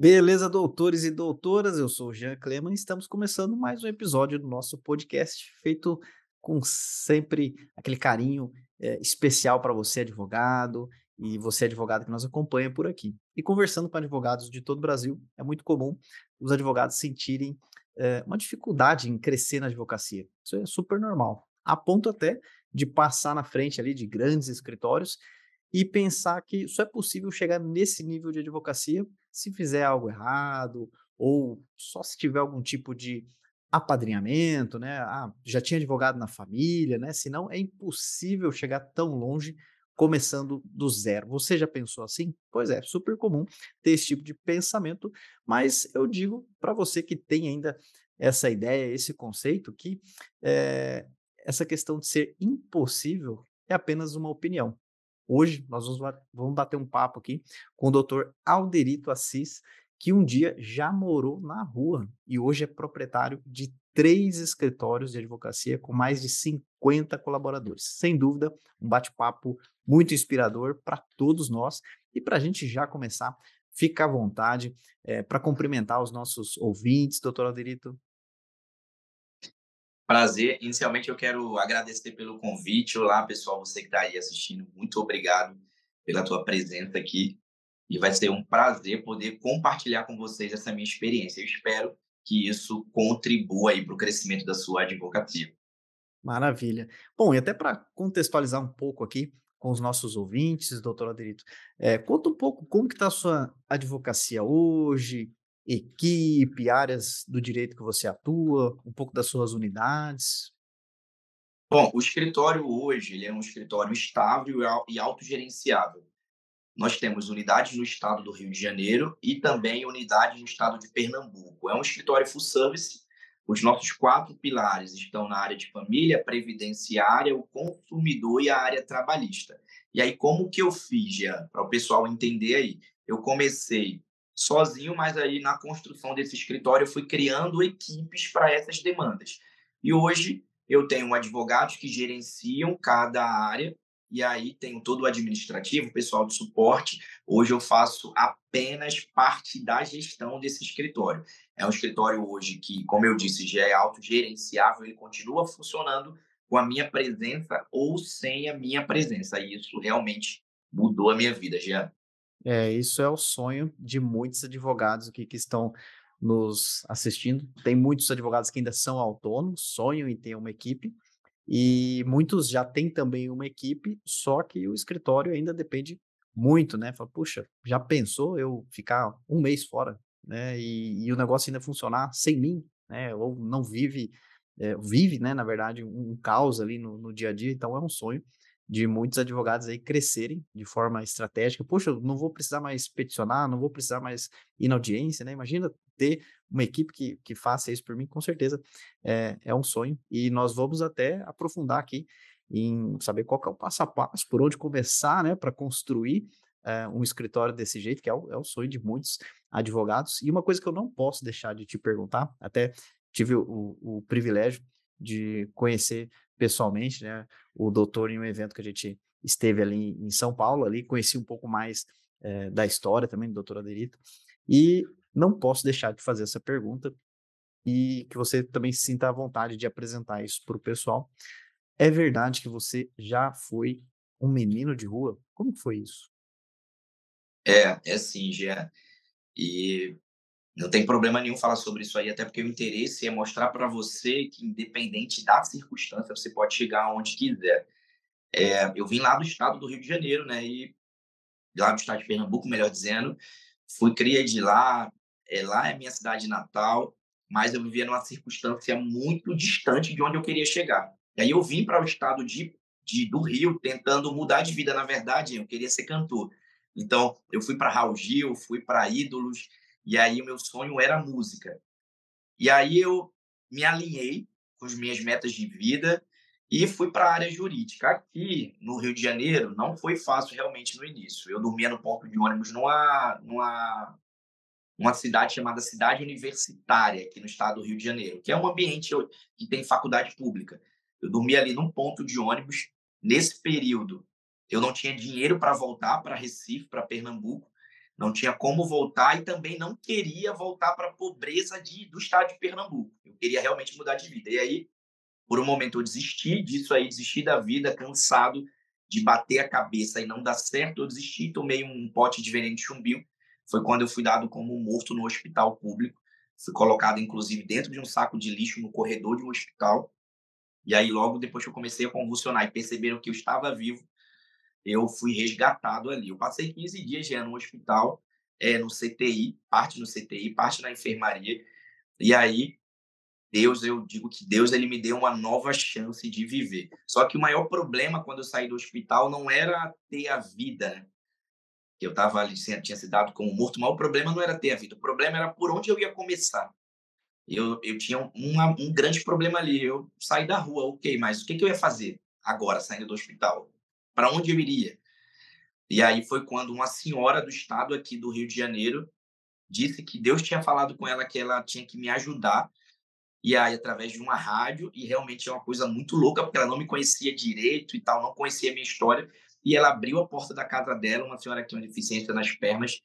Beleza, doutores e doutoras, eu sou o Jean Cleman e estamos começando mais um episódio do nosso podcast, feito com sempre aquele carinho eh, especial para você, advogado, e você, advogado que nos acompanha por aqui. E conversando com advogados de todo o Brasil, é muito comum os advogados sentirem eh, uma dificuldade em crescer na advocacia. Isso é super normal, a ponto até de passar na frente ali de grandes escritórios e pensar que só é possível chegar nesse nível de advocacia se fizer algo errado ou só se tiver algum tipo de apadrinhamento, né? Ah, já tinha advogado na família, né? Senão é impossível chegar tão longe começando do zero. Você já pensou assim? Pois é, super comum ter esse tipo de pensamento, mas eu digo para você que tem ainda essa ideia, esse conceito, que é, essa questão de ser impossível é apenas uma opinião. Hoje nós vamos bater um papo aqui com o Dr. Alderito Assis, que um dia já morou na rua e hoje é proprietário de três escritórios de advocacia com mais de 50 colaboradores. Sem dúvida, um bate-papo muito inspirador para todos nós e para a gente já começar, fica à vontade é, para cumprimentar os nossos ouvintes, doutor Alderito. Prazer. Inicialmente, eu quero agradecer pelo convite. Olá, pessoal, você que está aí assistindo, muito obrigado pela tua presença aqui. E vai ser um prazer poder compartilhar com vocês essa minha experiência. Eu espero que isso contribua aí para o crescimento da sua advocacia. Maravilha. Bom, e até para contextualizar um pouco aqui com os nossos ouvintes, doutor Aderito, é, conta um pouco como que está a sua advocacia hoje, equipe, áreas do direito que você atua, um pouco das suas unidades? Bom, o escritório hoje ele é um escritório estável e autogerenciável. Nós temos unidades no estado do Rio de Janeiro e também unidades no estado de Pernambuco. É um escritório full service. Os nossos quatro pilares estão na área de família, previdenciária, o consumidor e a área trabalhista. E aí, como que eu fiz, para o pessoal entender aí? Eu comecei sozinho, mas aí na construção desse escritório eu fui criando equipes para essas demandas. E hoje eu tenho advogados que gerenciam cada área e aí tenho todo o administrativo, pessoal de suporte. Hoje eu faço apenas parte da gestão desse escritório. É um escritório hoje que, como eu disse, já é autogerenciável, ele continua funcionando com a minha presença ou sem a minha presença. E isso realmente mudou a minha vida, Jean. É, isso é o sonho de muitos advogados aqui que estão nos assistindo. Tem muitos advogados que ainda são autônomos, sonham em ter uma equipe, e muitos já têm também uma equipe, só que o escritório ainda depende muito, né? Fala, puxa, já pensou eu ficar um mês fora, né? E, e o negócio ainda funcionar sem mim, né? Ou não vive, é, vive, né? Na verdade, um, caos ali no, no dia a dia, então é um sonho de muitos advogados aí crescerem de forma estratégica. Poxa, não vou precisar mais peticionar, não vou precisar mais ir na audiência, né? Imagina ter uma equipe que, que faça isso por mim, com certeza é, é um sonho. E nós vamos até aprofundar aqui em saber qual é o passo a passo, por onde começar, né, para construir é, um escritório desse jeito, que é o, é o sonho de muitos advogados. E uma coisa que eu não posso deixar de te perguntar, até tive o, o privilégio de conhecer pessoalmente, né? O doutor em um evento que a gente esteve ali em São Paulo, ali conheci um pouco mais é, da história também do doutor Aderito e não posso deixar de fazer essa pergunta e que você também se sinta à vontade de apresentar isso para o pessoal. É verdade que você já foi um menino de rua? Como foi isso? É, é sim, Jean. E não tem problema nenhum falar sobre isso aí, até porque o interesse é mostrar para você que, independente da circunstância, você pode chegar aonde quiser. É, eu vim lá do estado do Rio de Janeiro, né? E lá do estado de Pernambuco, melhor dizendo. Fui cria de lá, é, lá é minha cidade natal, mas eu vivia numa circunstância muito distante de onde eu queria chegar. E aí eu vim para o estado de, de, do Rio tentando mudar de vida, na verdade, eu queria ser cantor. Então, eu fui para Raul Gil, fui para Ídolos, e aí o meu sonho era música. E aí eu me alinhei com as minhas metas de vida e fui para a área jurídica. Aqui no Rio de Janeiro não foi fácil realmente no início. Eu dormia no ponto de ônibus numa, numa uma cidade chamada Cidade Universitária, aqui no estado do Rio de Janeiro, que é um ambiente que tem faculdade pública. Eu dormia ali num ponto de ônibus. Nesse período, eu não tinha dinheiro para voltar para Recife, para Pernambuco. Não tinha como voltar e também não queria voltar para a pobreza de, do estado de Pernambuco. Eu queria realmente mudar de vida. E aí, por um momento, eu desisti disso aí, desisti da vida, cansado de bater a cabeça e não dar certo. Eu desisti, tomei um pote de veneno de chumbinho. Foi quando eu fui dado como morto no hospital público. Fui colocado, inclusive, dentro de um saco de lixo no corredor de um hospital. E aí, logo depois que eu comecei a convulsionar e perceberam que eu estava vivo, eu fui resgatado ali. Eu passei 15 dias já no hospital, é, no CTI, parte no CTI, parte na enfermaria. E aí, Deus, eu digo que Deus ele me deu uma nova chance de viver. Só que o maior problema quando eu saí do hospital não era ter a vida, né? Eu estava ali, tinha sido dado como morto, mas o problema não era ter a vida, o problema era por onde eu ia começar. Eu, eu tinha um, um grande problema ali. Eu saí da rua, ok, mas o que, que eu ia fazer agora, saindo do hospital? Para onde eu iria? E aí foi quando uma senhora do estado aqui do Rio de Janeiro disse que Deus tinha falado com ela que ela tinha que me ajudar. E aí, através de uma rádio, e realmente é uma coisa muito louca, porque ela não me conhecia direito e tal, não conhecia a minha história. E ela abriu a porta da casa dela, uma senhora que tinha uma deficiência nas pernas,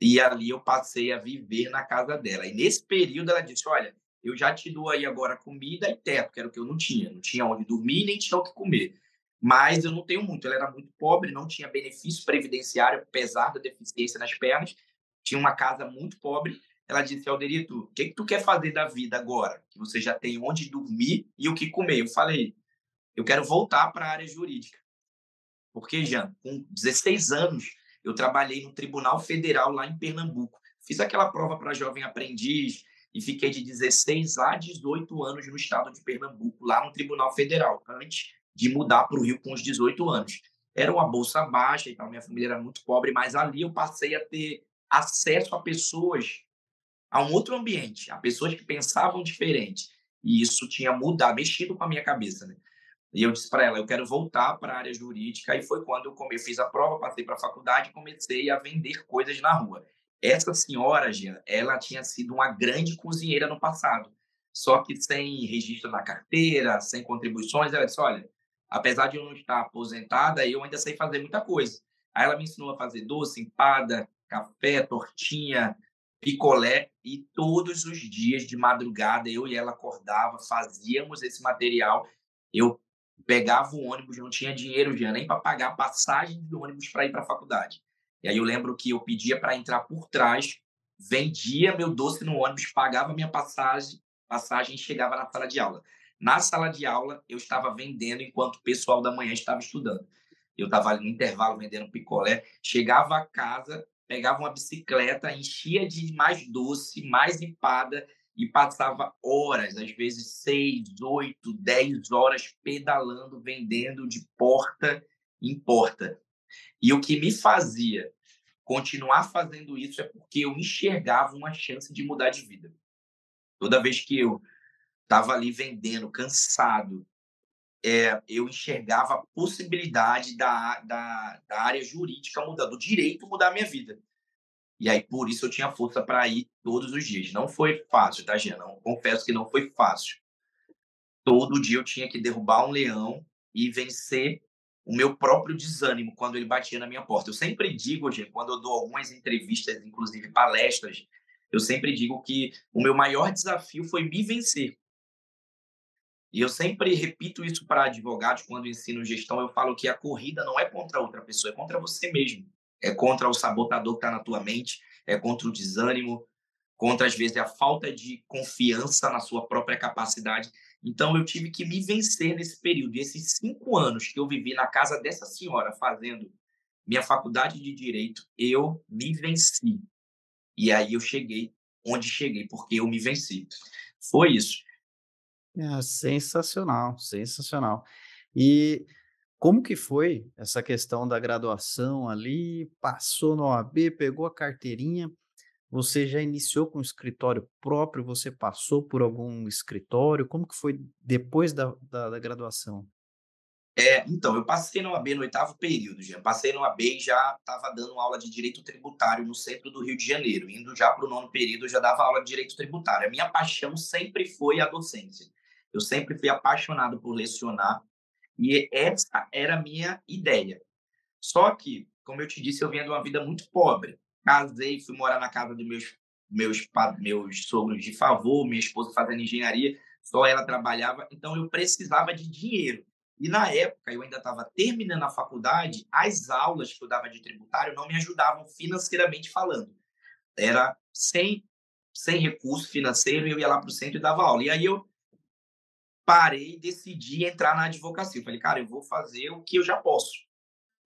e ali eu passei a viver na casa dela. E nesse período ela disse: Olha, eu já te dou aí agora comida e teto, que era o que eu não tinha. Não tinha onde dormir nem tinha o que comer. Mas eu não tenho muito. Ela era muito pobre, não tinha benefício previdenciário, apesar da deficiência nas pernas. Tinha uma casa muito pobre. Ela disse: Alderito, o que, que tu quer fazer da vida agora? Que você já tem onde dormir e o que comer. Eu falei: Eu quero voltar para a área jurídica. Porque, Jean, com 16 anos, eu trabalhei no Tribunal Federal lá em Pernambuco. Fiz aquela prova para jovem aprendiz e fiquei de 16 a 18 anos no estado de Pernambuco, lá no Tribunal Federal, antes de mudar para o Rio com os 18 anos. Era uma bolsa baixa e tal, minha família era muito pobre, mas ali eu passei a ter acesso a pessoas, a um outro ambiente, a pessoas que pensavam diferente. E isso tinha mudado, mexido com a minha cabeça, né? E eu disse para ela, eu quero voltar para a área jurídica. E foi quando eu, come, fiz a prova, passei para a faculdade e comecei a vender coisas na rua. Essa senhora, Gia, ela tinha sido uma grande cozinheira no passado. Só que sem registro na carteira, sem contribuições, ela disse, olha, apesar de eu não estar aposentada, eu ainda sei fazer muita coisa. Aí ela me ensinou a fazer doce, empada, café, tortinha, picolé e todos os dias de madrugada eu e ela acordava, fazíamos esse material. Eu pegava o ônibus, não tinha dinheiro já nem para pagar a passagem de ônibus para ir para a faculdade. E aí eu lembro que eu pedia para entrar por trás, vendia meu doce no ônibus, pagava minha passagem, passagem e chegava na sala de aula. Na sala de aula, eu estava vendendo enquanto o pessoal da manhã estava estudando. Eu estava ali no intervalo vendendo picolé, chegava a casa, pegava uma bicicleta, enchia de mais doce, mais empada e passava horas, às vezes seis, oito, dez horas pedalando, vendendo de porta em porta. E o que me fazia continuar fazendo isso é porque eu enxergava uma chance de mudar de vida. Toda vez que eu estava ali vendendo, cansado, é, eu enxergava a possibilidade da, da, da área jurídica mudar, do direito mudar a minha vida. E aí, por isso, eu tinha força para ir todos os dias. Não foi fácil, tá, Gia? Não, confesso que não foi fácil. Todo dia eu tinha que derrubar um leão e vencer o meu próprio desânimo quando ele batia na minha porta. Eu sempre digo, Gia, quando eu dou algumas entrevistas, inclusive palestras, eu sempre digo que o meu maior desafio foi me vencer. E eu sempre repito isso para advogados quando ensino gestão. Eu falo que a corrida não é contra outra pessoa, é contra você mesmo é contra o sabotador que está na tua mente, é contra o desânimo, contra, às vezes, a falta de confiança na sua própria capacidade. Então, eu tive que me vencer nesse período. E esses cinco anos que eu vivi na casa dessa senhora, fazendo minha faculdade de Direito, eu me venci. E aí eu cheguei onde cheguei, porque eu me venci. Foi isso. É, sensacional, sensacional. E como que foi essa questão da graduação ali? Passou no OAB, pegou a carteirinha, você já iniciou com escritório próprio? Você passou por algum escritório? Como que foi depois da, da, da graduação? É, então, eu passei no OAB no oitavo período, já. Passei no OAB e já estava dando aula de direito tributário no centro do Rio de Janeiro. Indo já para o nono período, eu já dava aula de direito tributário. A minha paixão sempre foi a docência. Eu sempre fui apaixonado por lecionar e essa era a minha ideia. Só que, como eu te disse, eu vinha de uma vida muito pobre. casei, fui morar na casa dos meus, meus, meus sogros de favor, minha esposa fazendo engenharia, só ela trabalhava, então eu precisava de dinheiro. E na época, eu ainda estava terminando a faculdade, as aulas que eu dava de tributário não me ajudavam financeiramente falando. Era sem, sem recurso financeiro, eu ia lá para o centro e dava aula. E aí eu parei e decidi entrar na advocacia. Eu falei, cara, eu vou fazer o que eu já posso.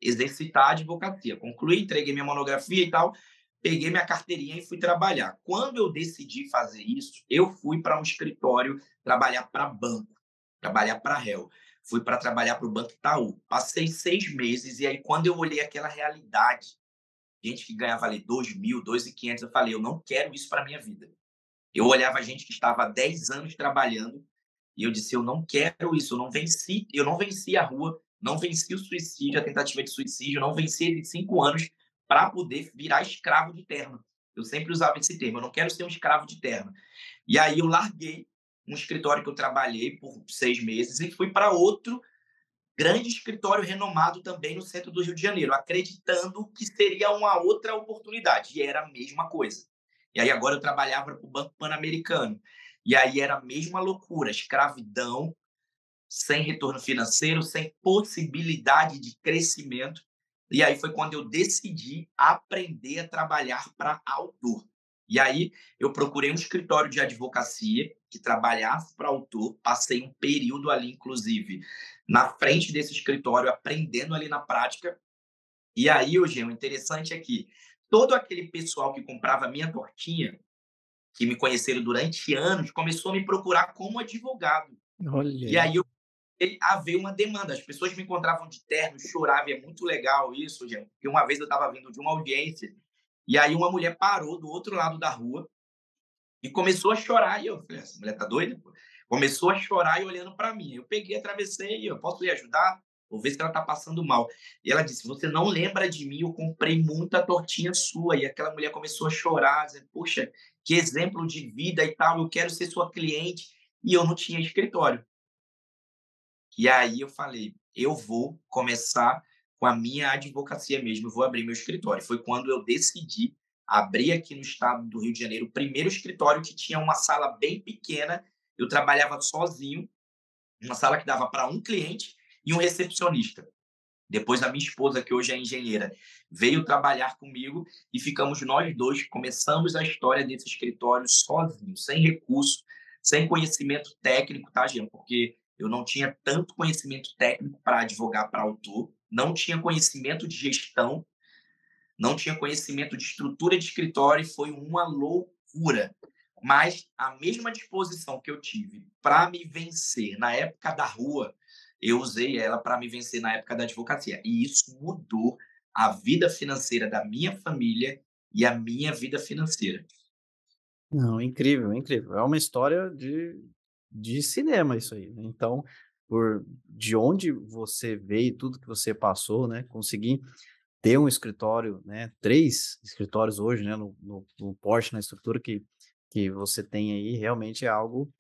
Exercitar a advocacia. Concluí, entreguei minha monografia e tal, peguei minha carteirinha e fui trabalhar. Quando eu decidi fazer isso, eu fui para um escritório trabalhar para banco, trabalhar para réu. Fui para trabalhar para o Banco Itaú. Passei seis meses e aí quando eu olhei aquela realidade, gente que ganhava ali 2 mil, 2.500, eu falei, eu não quero isso para minha vida. Eu olhava gente que estava há 10 anos trabalhando e eu disse, eu não quero isso, eu não venci, eu não venci a rua, não venci o suicídio, a tentativa de suicídio, não venci de cinco anos para poder virar escravo de terno. Eu sempre usava esse termo, eu não quero ser um escravo de terno. E aí eu larguei um escritório que eu trabalhei por seis meses e fui para outro grande escritório renomado também no centro do Rio de Janeiro, acreditando que seria uma outra oportunidade. E era a mesma coisa. E aí agora eu trabalhava para o Banco Pan-Americano. E aí era a mesma loucura, escravidão, sem retorno financeiro, sem possibilidade de crescimento. E aí foi quando eu decidi aprender a trabalhar para autor. E aí eu procurei um escritório de advocacia que trabalhasse para autor, passei um período ali, inclusive, na frente desse escritório, aprendendo ali na prática. E aí, Eugênio, o interessante é que todo aquele pessoal que comprava minha tortinha, que me conheceram durante anos, começou a me procurar como advogado. Olha. E aí eu haver uma demanda. As pessoas me encontravam de terno, choravam, é muito legal isso, gente. Porque uma vez eu estava vindo de uma audiência e aí uma mulher parou do outro lado da rua e começou a chorar. E eu falei, essa mulher tá doida? Pô? Começou a chorar e olhando para mim. Eu peguei, atravessei, eu posso lhe ajudar? Vou ver se ela tá passando mal. E ela disse: Você não lembra de mim? Eu comprei muita tortinha sua. E aquela mulher começou a chorar, dizendo: Poxa, que exemplo de vida e tal. Eu quero ser sua cliente. E eu não tinha escritório. E aí eu falei: Eu vou começar com a minha advocacia mesmo, eu vou abrir meu escritório. Foi quando eu decidi abrir aqui no estado do Rio de Janeiro o primeiro escritório que tinha uma sala bem pequena. Eu trabalhava sozinho, uma sala que dava para um cliente e um recepcionista. Depois a minha esposa, que hoje é engenheira, veio trabalhar comigo e ficamos nós dois, começamos a história desse escritório sozinho, sem recurso, sem conhecimento técnico, tá, Jean? Porque eu não tinha tanto conhecimento técnico para advogar para autor, não tinha conhecimento de gestão, não tinha conhecimento de estrutura de escritório e foi uma loucura. Mas a mesma disposição que eu tive para me vencer na época da rua, eu usei ela para me vencer na época da advocacia. E isso mudou a vida financeira da minha família e a minha vida financeira. Não, incrível, incrível. É uma história de, de cinema isso aí. Né? Então, por de onde você veio, tudo que você passou, né? Conseguir ter um escritório, né? Três escritórios hoje, né? No, no, no Porsche, na estrutura que, que você tem aí, realmente é algo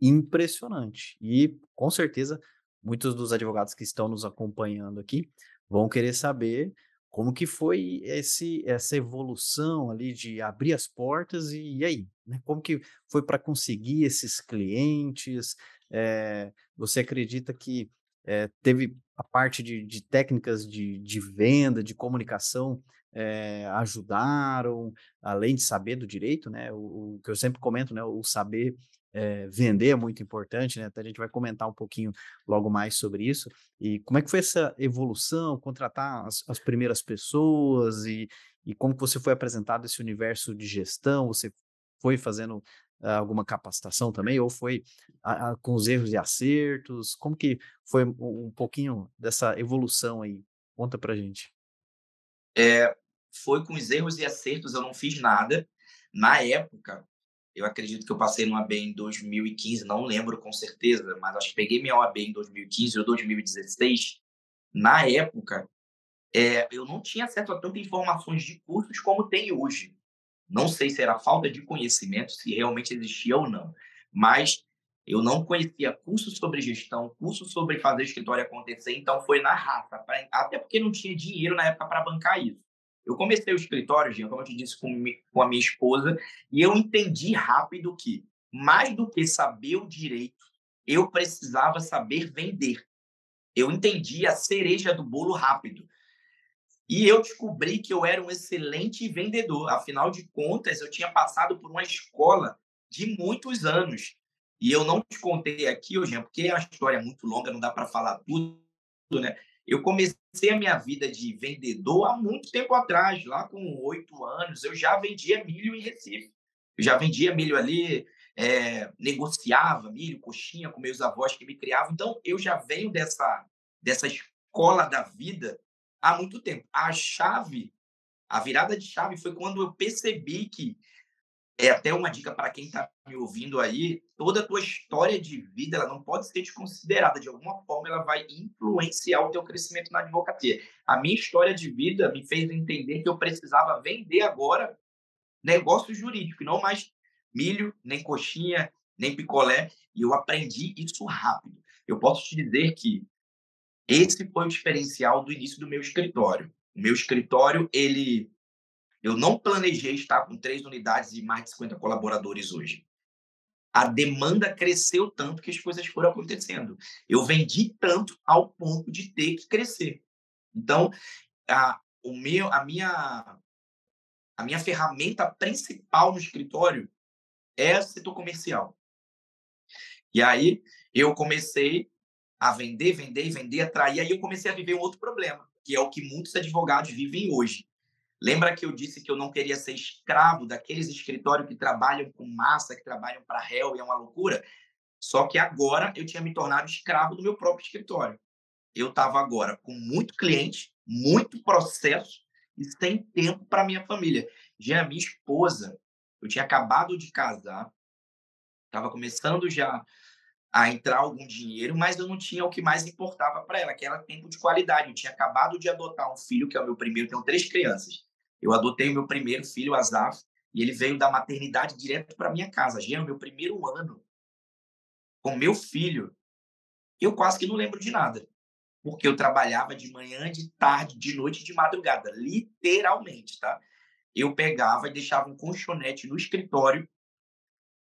impressionante. E com certeza muitos dos advogados que estão nos acompanhando aqui vão querer saber como que foi esse, essa evolução ali de abrir as portas e, e aí, né? Como que foi para conseguir esses clientes? É, você acredita que é, teve a parte de, de técnicas de, de, venda, de comunicação é, ajudaram, além de saber do direito, né? O, o, que eu sempre comento, né? O saber é, vender é muito importante, né? Até a gente vai comentar um pouquinho logo mais sobre isso. E como é que foi essa evolução, contratar as, as primeiras pessoas e, e como você foi apresentado esse universo de gestão? Você foi fazendo ah, alguma capacitação também, ou foi a, a, com os erros e acertos? Como que foi um, um pouquinho dessa evolução aí? Conta pra gente. É, foi com os erros e acertos, eu não fiz nada. Na época, eu acredito que eu passei no AB em 2015, não lembro com certeza, mas acho que peguei minha OAB em 2015 ou 2016. Na época, é, eu não tinha acesso a tantas informações de cursos como tem hoje. Não sei se era falta de conhecimento, se realmente existia ou não, mas eu não conhecia curso sobre gestão, curso sobre fazer escritório acontecer, então foi na raça, pra, até porque não tinha dinheiro na época para bancar isso. Eu comecei o escritório, Jean, como eu te disse, com, com a minha esposa, e eu entendi rápido que, mais do que saber o direito, eu precisava saber vender. Eu entendi a cereja do bolo rápido. E eu descobri que eu era um excelente vendedor. Afinal de contas, eu tinha passado por uma escola de muitos anos. E eu não te contei aqui, hoje, porque é uma história muito longa, não dá para falar tudo, né? Eu comecei a minha vida de vendedor há muito tempo atrás, lá com oito anos. Eu já vendia milho em Recife. Eu já vendia milho ali, é, negociava milho, coxinha com meus avós que me criavam. Então, eu já venho dessa, dessa escola da vida há muito tempo. A chave, a virada de chave foi quando eu percebi que é até uma dica para quem está me ouvindo aí, toda a tua história de vida ela não pode ser desconsiderada. De alguma forma, ela vai influenciar o teu crescimento na advocacia. A minha história de vida me fez entender que eu precisava vender agora negócio jurídico, não mais milho, nem coxinha, nem picolé. E eu aprendi isso rápido. Eu posso te dizer que esse foi o diferencial do início do meu escritório. O meu escritório, ele eu não planejei estar com três unidades e mais de 50 colaboradores hoje. A demanda cresceu tanto que as coisas foram acontecendo. Eu vendi tanto ao ponto de ter que crescer. Então, a, o meu, a, minha, a minha ferramenta principal no escritório é o setor comercial. E aí, eu comecei a vender, vender, vender, atrair. Aí eu comecei a viver um outro problema, que é o que muitos advogados vivem hoje Lembra que eu disse que eu não queria ser escravo daqueles escritórios que trabalham com massa, que trabalham para réu e é uma loucura? Só que agora eu tinha me tornado escravo do meu próprio escritório. Eu estava agora com muito cliente, muito processo e sem tempo para minha família. Já minha esposa, eu tinha acabado de casar, estava começando já a entrar algum dinheiro, mas eu não tinha o que mais importava para ela, que era tempo de qualidade. Eu tinha acabado de adotar um filho, que é o meu primeiro, tenho três crianças. Eu adotei meu primeiro filho, Azaf, e ele veio da maternidade direto para minha casa. Já o meu primeiro ano com meu filho. Eu quase que não lembro de nada, porque eu trabalhava de manhã, de tarde, de noite, de madrugada, literalmente, tá? Eu pegava e deixava um colchonete no escritório.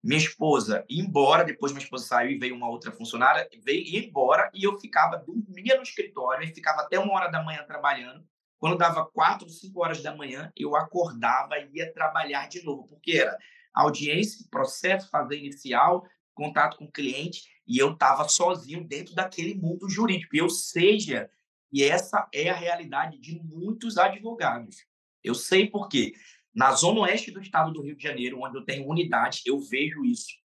Minha esposa ia embora, depois minha esposa saiu e veio uma outra funcionária, veio ia embora e eu ficava, dormia no escritório, e ficava até uma hora da manhã trabalhando quando dava quatro, cinco horas da manhã, eu acordava e ia trabalhar de novo, porque era audiência, processo, fazer inicial, contato com o cliente, e eu estava sozinho dentro daquele mundo jurídico. Eu seja, e essa é a realidade de muitos advogados. Eu sei por quê. Na zona oeste do estado do Rio de Janeiro, onde eu tenho unidade, eu vejo isso.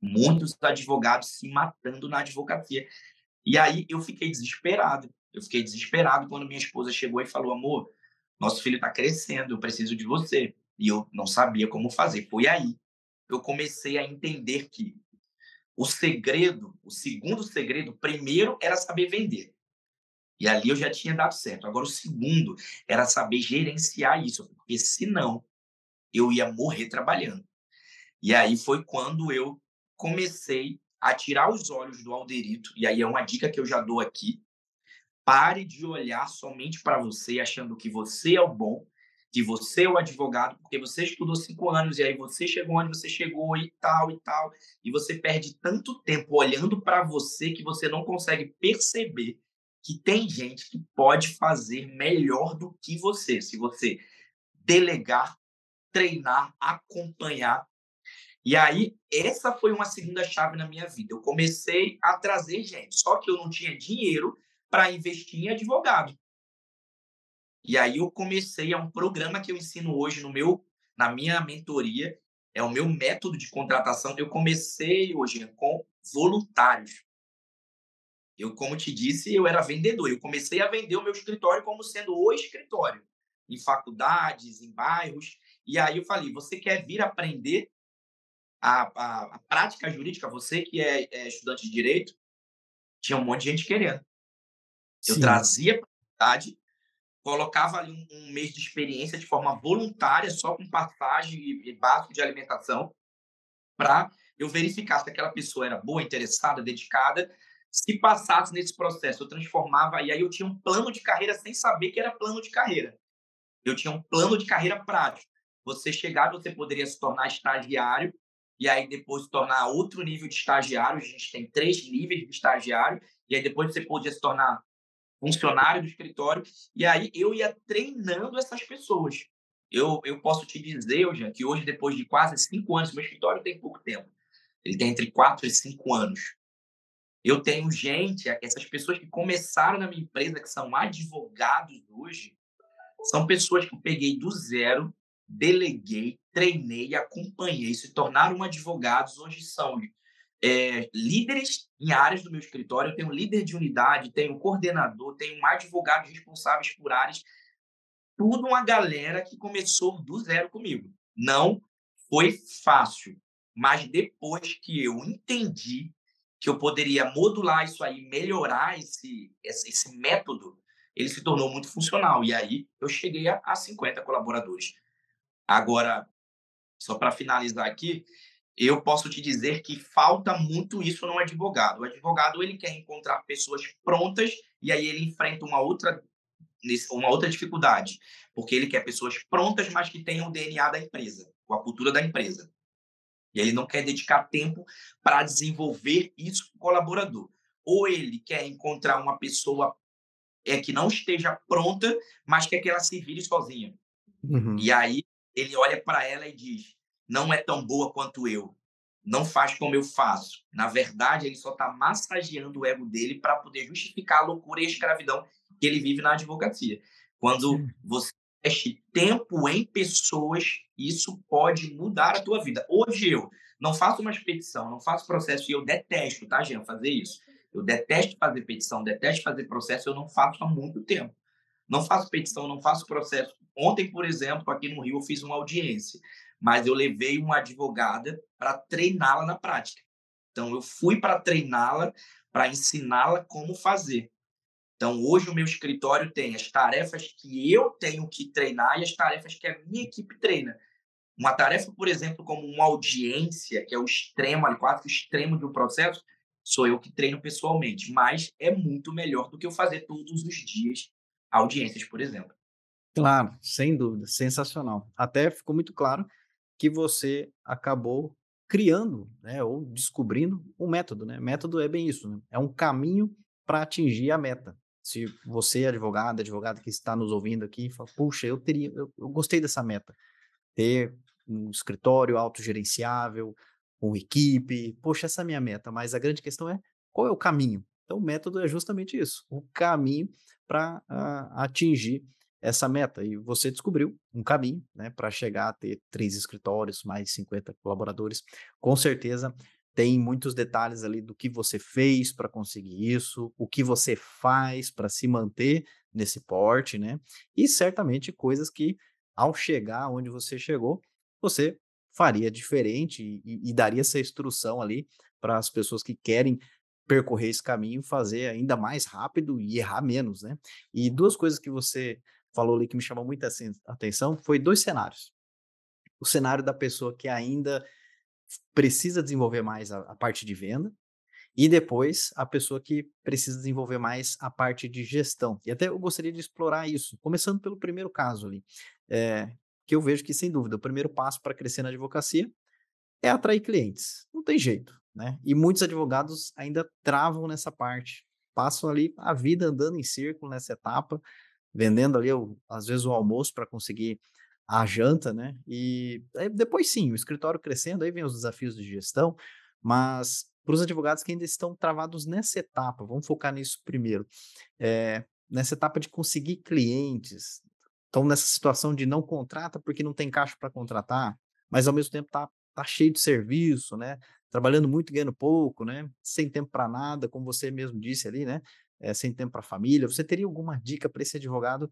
Muitos advogados se matando na advocacia. E aí eu fiquei desesperado. Eu fiquei desesperado quando minha esposa chegou e falou: amor, nosso filho está crescendo, eu preciso de você. E eu não sabia como fazer. Foi aí que eu comecei a entender que o segredo, o segundo segredo, primeiro era saber vender. E ali eu já tinha dado certo. Agora, o segundo era saber gerenciar isso, porque senão eu ia morrer trabalhando. E aí foi quando eu comecei a tirar os olhos do Alderito. E aí é uma dica que eu já dou aqui. Pare de olhar somente para você, achando que você é o bom, que você é o advogado, porque você estudou cinco anos e aí você chegou onde você chegou e tal e tal, e você perde tanto tempo olhando para você que você não consegue perceber que tem gente que pode fazer melhor do que você, se você delegar, treinar, acompanhar. E aí, essa foi uma segunda chave na minha vida. Eu comecei a trazer gente, só que eu não tinha dinheiro para investir em advogado. E aí eu comecei a um programa que eu ensino hoje no meu na minha mentoria, é o meu método de contratação. Eu comecei hoje com voluntários. Eu, como te disse, eu era vendedor. Eu comecei a vender o meu escritório como sendo o escritório, em faculdades, em bairros. E aí eu falei: você quer vir aprender a, a, a prática jurídica? Você que é, é estudante de direito, tinha um monte de gente querendo. Eu Sim. trazia para a cidade, colocava ali um, um, mês de experiência de forma voluntária, só com passagem e, e básico de alimentação, para eu verificar se aquela pessoa era boa, interessada, dedicada. Se passasse nesse processo, eu transformava, e aí eu tinha um plano de carreira sem saber que era plano de carreira. eu tinha um plano de carreira prático. Você chegar, você poderia se tornar estagiário e aí depois se tornar outro nível de estagiário. A gente tem três níveis de estagiário e aí depois você podia se tornar funcionário do escritório. E aí eu ia treinando essas pessoas. Eu, eu posso te dizer, hoje, que hoje, depois de quase cinco anos, meu escritório tem pouco tempo. Ele tem entre quatro e cinco anos. Eu tenho gente, essas pessoas que começaram na minha empresa, que são advogados hoje, são pessoas que eu peguei do zero, deleguei, treinei, acompanhei, se tornaram advogados, hoje são é, líderes em áreas do meu escritório. Eu tenho líder de unidade, tenho coordenador, tenho advogados responsáveis por áreas. Tudo uma galera que começou do zero comigo. Não foi fácil, mas depois que eu entendi que eu poderia modular isso aí, melhorar esse, esse, esse método, ele se tornou muito funcional. E aí eu cheguei a, a 50 colaboradores. Agora, só para finalizar aqui, eu posso te dizer que falta muito isso no advogado. O advogado ele quer encontrar pessoas prontas e aí ele enfrenta uma outra uma outra dificuldade, porque ele quer pessoas prontas, mas que tenham o DNA da empresa, com a cultura da empresa. E ele não quer dedicar tempo para desenvolver isso com o colaborador. Ou ele quer encontrar uma pessoa é que não esteja pronta, mas quer que ela se vire sozinha. Uhum. E aí ele olha para ela e diz: não é tão boa quanto eu, não faz como eu faço. Na verdade, ele só está massageando o ego dele para poder justificar a loucura e a escravidão que ele vive na advocacia. Quando Sim. você investe tempo em pessoas, isso pode mudar a tua vida. Hoje eu não faço uma petição, não faço processo e eu detesto, tá, Jean, fazer isso. Eu detesto fazer petição, detesto fazer processo, eu não faço há muito tempo. Não faço petição, não faço processo. Ontem, por exemplo, aqui no Rio, eu fiz uma audiência, mas eu levei uma advogada para treiná-la na prática. Então, eu fui para treiná-la, para ensiná-la como fazer. Então, hoje o meu escritório tem as tarefas que eu tenho que treinar e as tarefas que a minha equipe treina. Uma tarefa, por exemplo, como uma audiência, que é o extremo, quase o extremo do processo, sou eu que treino pessoalmente, mas é muito melhor do que eu fazer todos os dias audiências, por exemplo. Claro, sem dúvida, sensacional. Até ficou muito claro que você acabou criando, né, ou descobrindo um método, né? Método é bem isso, né? É um caminho para atingir a meta. Se você, advogado, advogada que está nos ouvindo aqui, fala, puxa, eu teria, eu, eu gostei dessa meta, ter um escritório autogerenciável, com equipe, poxa, essa é a minha meta, mas a grande questão é qual é o caminho? Então, o método é justamente isso, o caminho para ah, atingir essa meta. E você descobriu um caminho né, para chegar a ter três escritórios, mais 50 colaboradores. Com certeza tem muitos detalhes ali do que você fez para conseguir isso, o que você faz para se manter nesse porte, né? E certamente coisas que, ao chegar onde você chegou, você faria diferente e, e daria essa instrução ali para as pessoas que querem percorrer esse caminho, fazer ainda mais rápido e errar menos, né? E duas coisas que você falou ali que me chamou muita atenção foi dois cenários. O cenário da pessoa que ainda precisa desenvolver mais a, a parte de venda e depois a pessoa que precisa desenvolver mais a parte de gestão. E até eu gostaria de explorar isso, começando pelo primeiro caso ali, é, que eu vejo que, sem dúvida, o primeiro passo para crescer na advocacia é atrair clientes. Não tem jeito, né? E muitos advogados ainda travam nessa parte, passam ali a vida andando em círculo nessa etapa, vendendo ali, às vezes, o almoço para conseguir a janta, né? E depois sim, o escritório crescendo, aí vem os desafios de gestão, mas para os advogados que ainda estão travados nessa etapa, vamos focar nisso primeiro, é, nessa etapa de conseguir clientes, estão nessa situação de não contrata porque não tem caixa para contratar, mas ao mesmo tempo tá, tá cheio de serviço, né? Trabalhando muito, ganhando pouco, né? Sem tempo para nada, como você mesmo disse ali, né? É, sem tempo para a família. Você teria alguma dica para esse advogado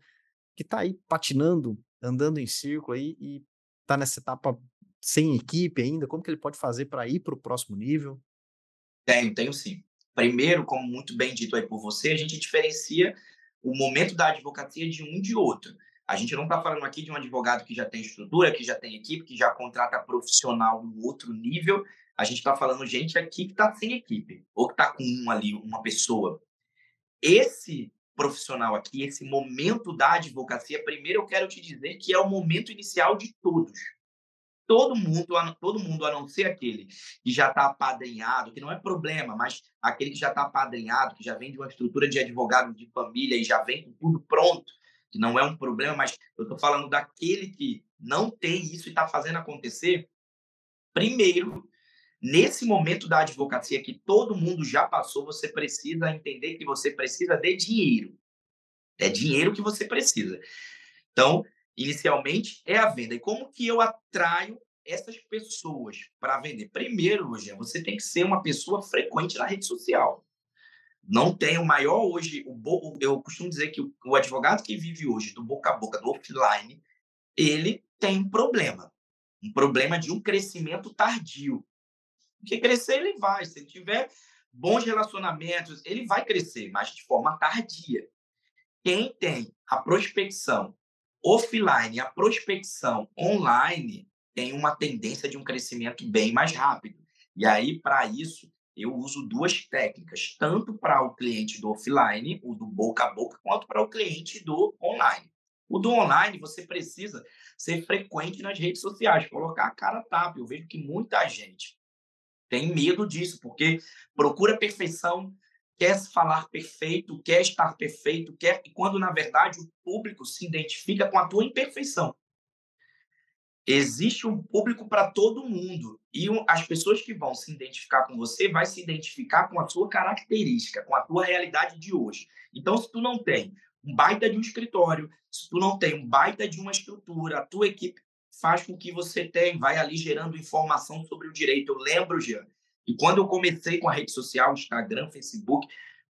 que está aí patinando andando em círculo aí e está nessa etapa sem equipe ainda? Como que ele pode fazer para ir para o próximo nível? Tenho, tenho sim. Primeiro, como muito bem dito aí por você, a gente diferencia o momento da advocacia de um de outro. A gente não está falando aqui de um advogado que já tem estrutura, que já tem equipe, que já contrata profissional no outro nível. A gente está falando gente aqui que está sem equipe, ou que está com um ali, uma pessoa. Esse profissional aqui, esse momento da advocacia, primeiro eu quero te dizer que é o momento inicial de todos. Todo mundo, todo mundo, a não ser aquele que já está apadrinhado, que não é problema, mas aquele que já está apadrinhado, que já vem de uma estrutura de advogado de família e já vem com tudo pronto, que não é um problema, mas eu estou falando daquele que não tem isso e está fazendo acontecer. Primeiro, nesse momento da advocacia que todo mundo já passou, você precisa entender que você precisa de dinheiro. É dinheiro que você precisa. Então, inicialmente é a venda. E como que eu atraio essas pessoas para vender? Primeiro, hoje, você tem que ser uma pessoa frequente na rede social. Não tem o maior hoje, o, eu costumo dizer que o advogado que vive hoje do boca a boca, do offline, ele tem um problema. Um problema de um crescimento tardio. Porque crescer ele vai. Se ele tiver bons relacionamentos, ele vai crescer, mas de forma tardia. Quem tem a prospecção offline, a prospecção online tem uma tendência de um crescimento bem mais rápido. E aí, para isso, eu uso duas técnicas, tanto para o cliente do offline, o do boca a boca, quanto para o cliente do online. O do online, você precisa ser frequente nas redes sociais, colocar a cara tapa. Eu vejo que muita gente tem medo disso, porque procura perfeição, quer falar perfeito, quer estar perfeito, quer e quando na verdade o público se identifica com a tua imperfeição. Existe um público para todo mundo e as pessoas que vão se identificar com você vai se identificar com a sua característica, com a tua realidade de hoje. Então, se tu não tem um baita de um escritório, se tu não tem um baita de uma estrutura, a tua equipe faz com que você tenha, vai ali gerando informação sobre o direito. Eu lembro, Jean, e quando eu comecei com a rede social, Instagram, Facebook,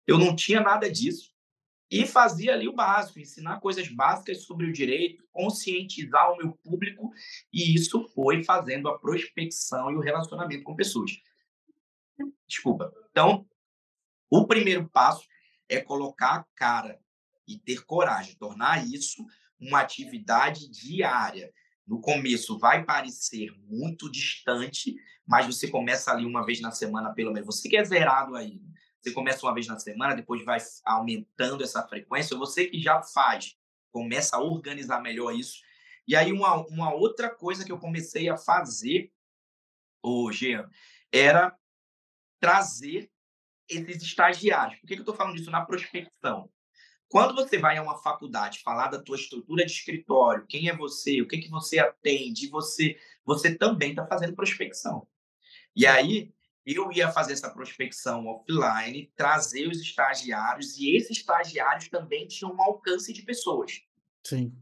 eu não tinha nada disso. E fazia ali o básico, ensinar coisas básicas sobre o direito, conscientizar o meu público, e isso foi fazendo a prospecção e o relacionamento com pessoas. Desculpa. Então, o primeiro passo é colocar a cara e ter coragem, tornar isso uma atividade diária no começo vai parecer muito distante, mas você começa ali uma vez na semana, pelo menos. Você que é zerado aí, você começa uma vez na semana, depois vai aumentando essa frequência. Você que já faz, começa a organizar melhor isso. E aí, uma, uma outra coisa que eu comecei a fazer, hoje era trazer esses estagiários. Por que, que eu estou falando disso na prospecção? Quando você vai a uma faculdade falar da tua estrutura de escritório, quem é você, o que, que você atende, você, você também está fazendo prospecção. E aí, eu ia fazer essa prospecção offline, trazer os estagiários, e esses estagiários também tinham um alcance de pessoas. Sim.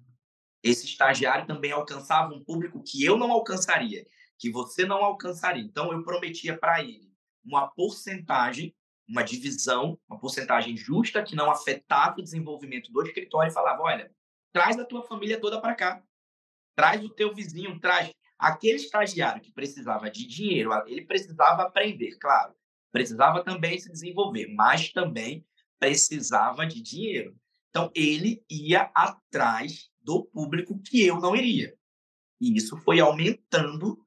Esse estagiário também alcançava um público que eu não alcançaria, que você não alcançaria. Então, eu prometia para ele uma porcentagem uma divisão, uma porcentagem justa que não afetava o desenvolvimento do escritório e falava: olha, traz a tua família toda para cá, traz o teu vizinho, traz aquele estagiário que precisava de dinheiro, ele precisava aprender, claro, precisava também se desenvolver, mas também precisava de dinheiro. Então ele ia atrás do público que eu não iria. E isso foi aumentando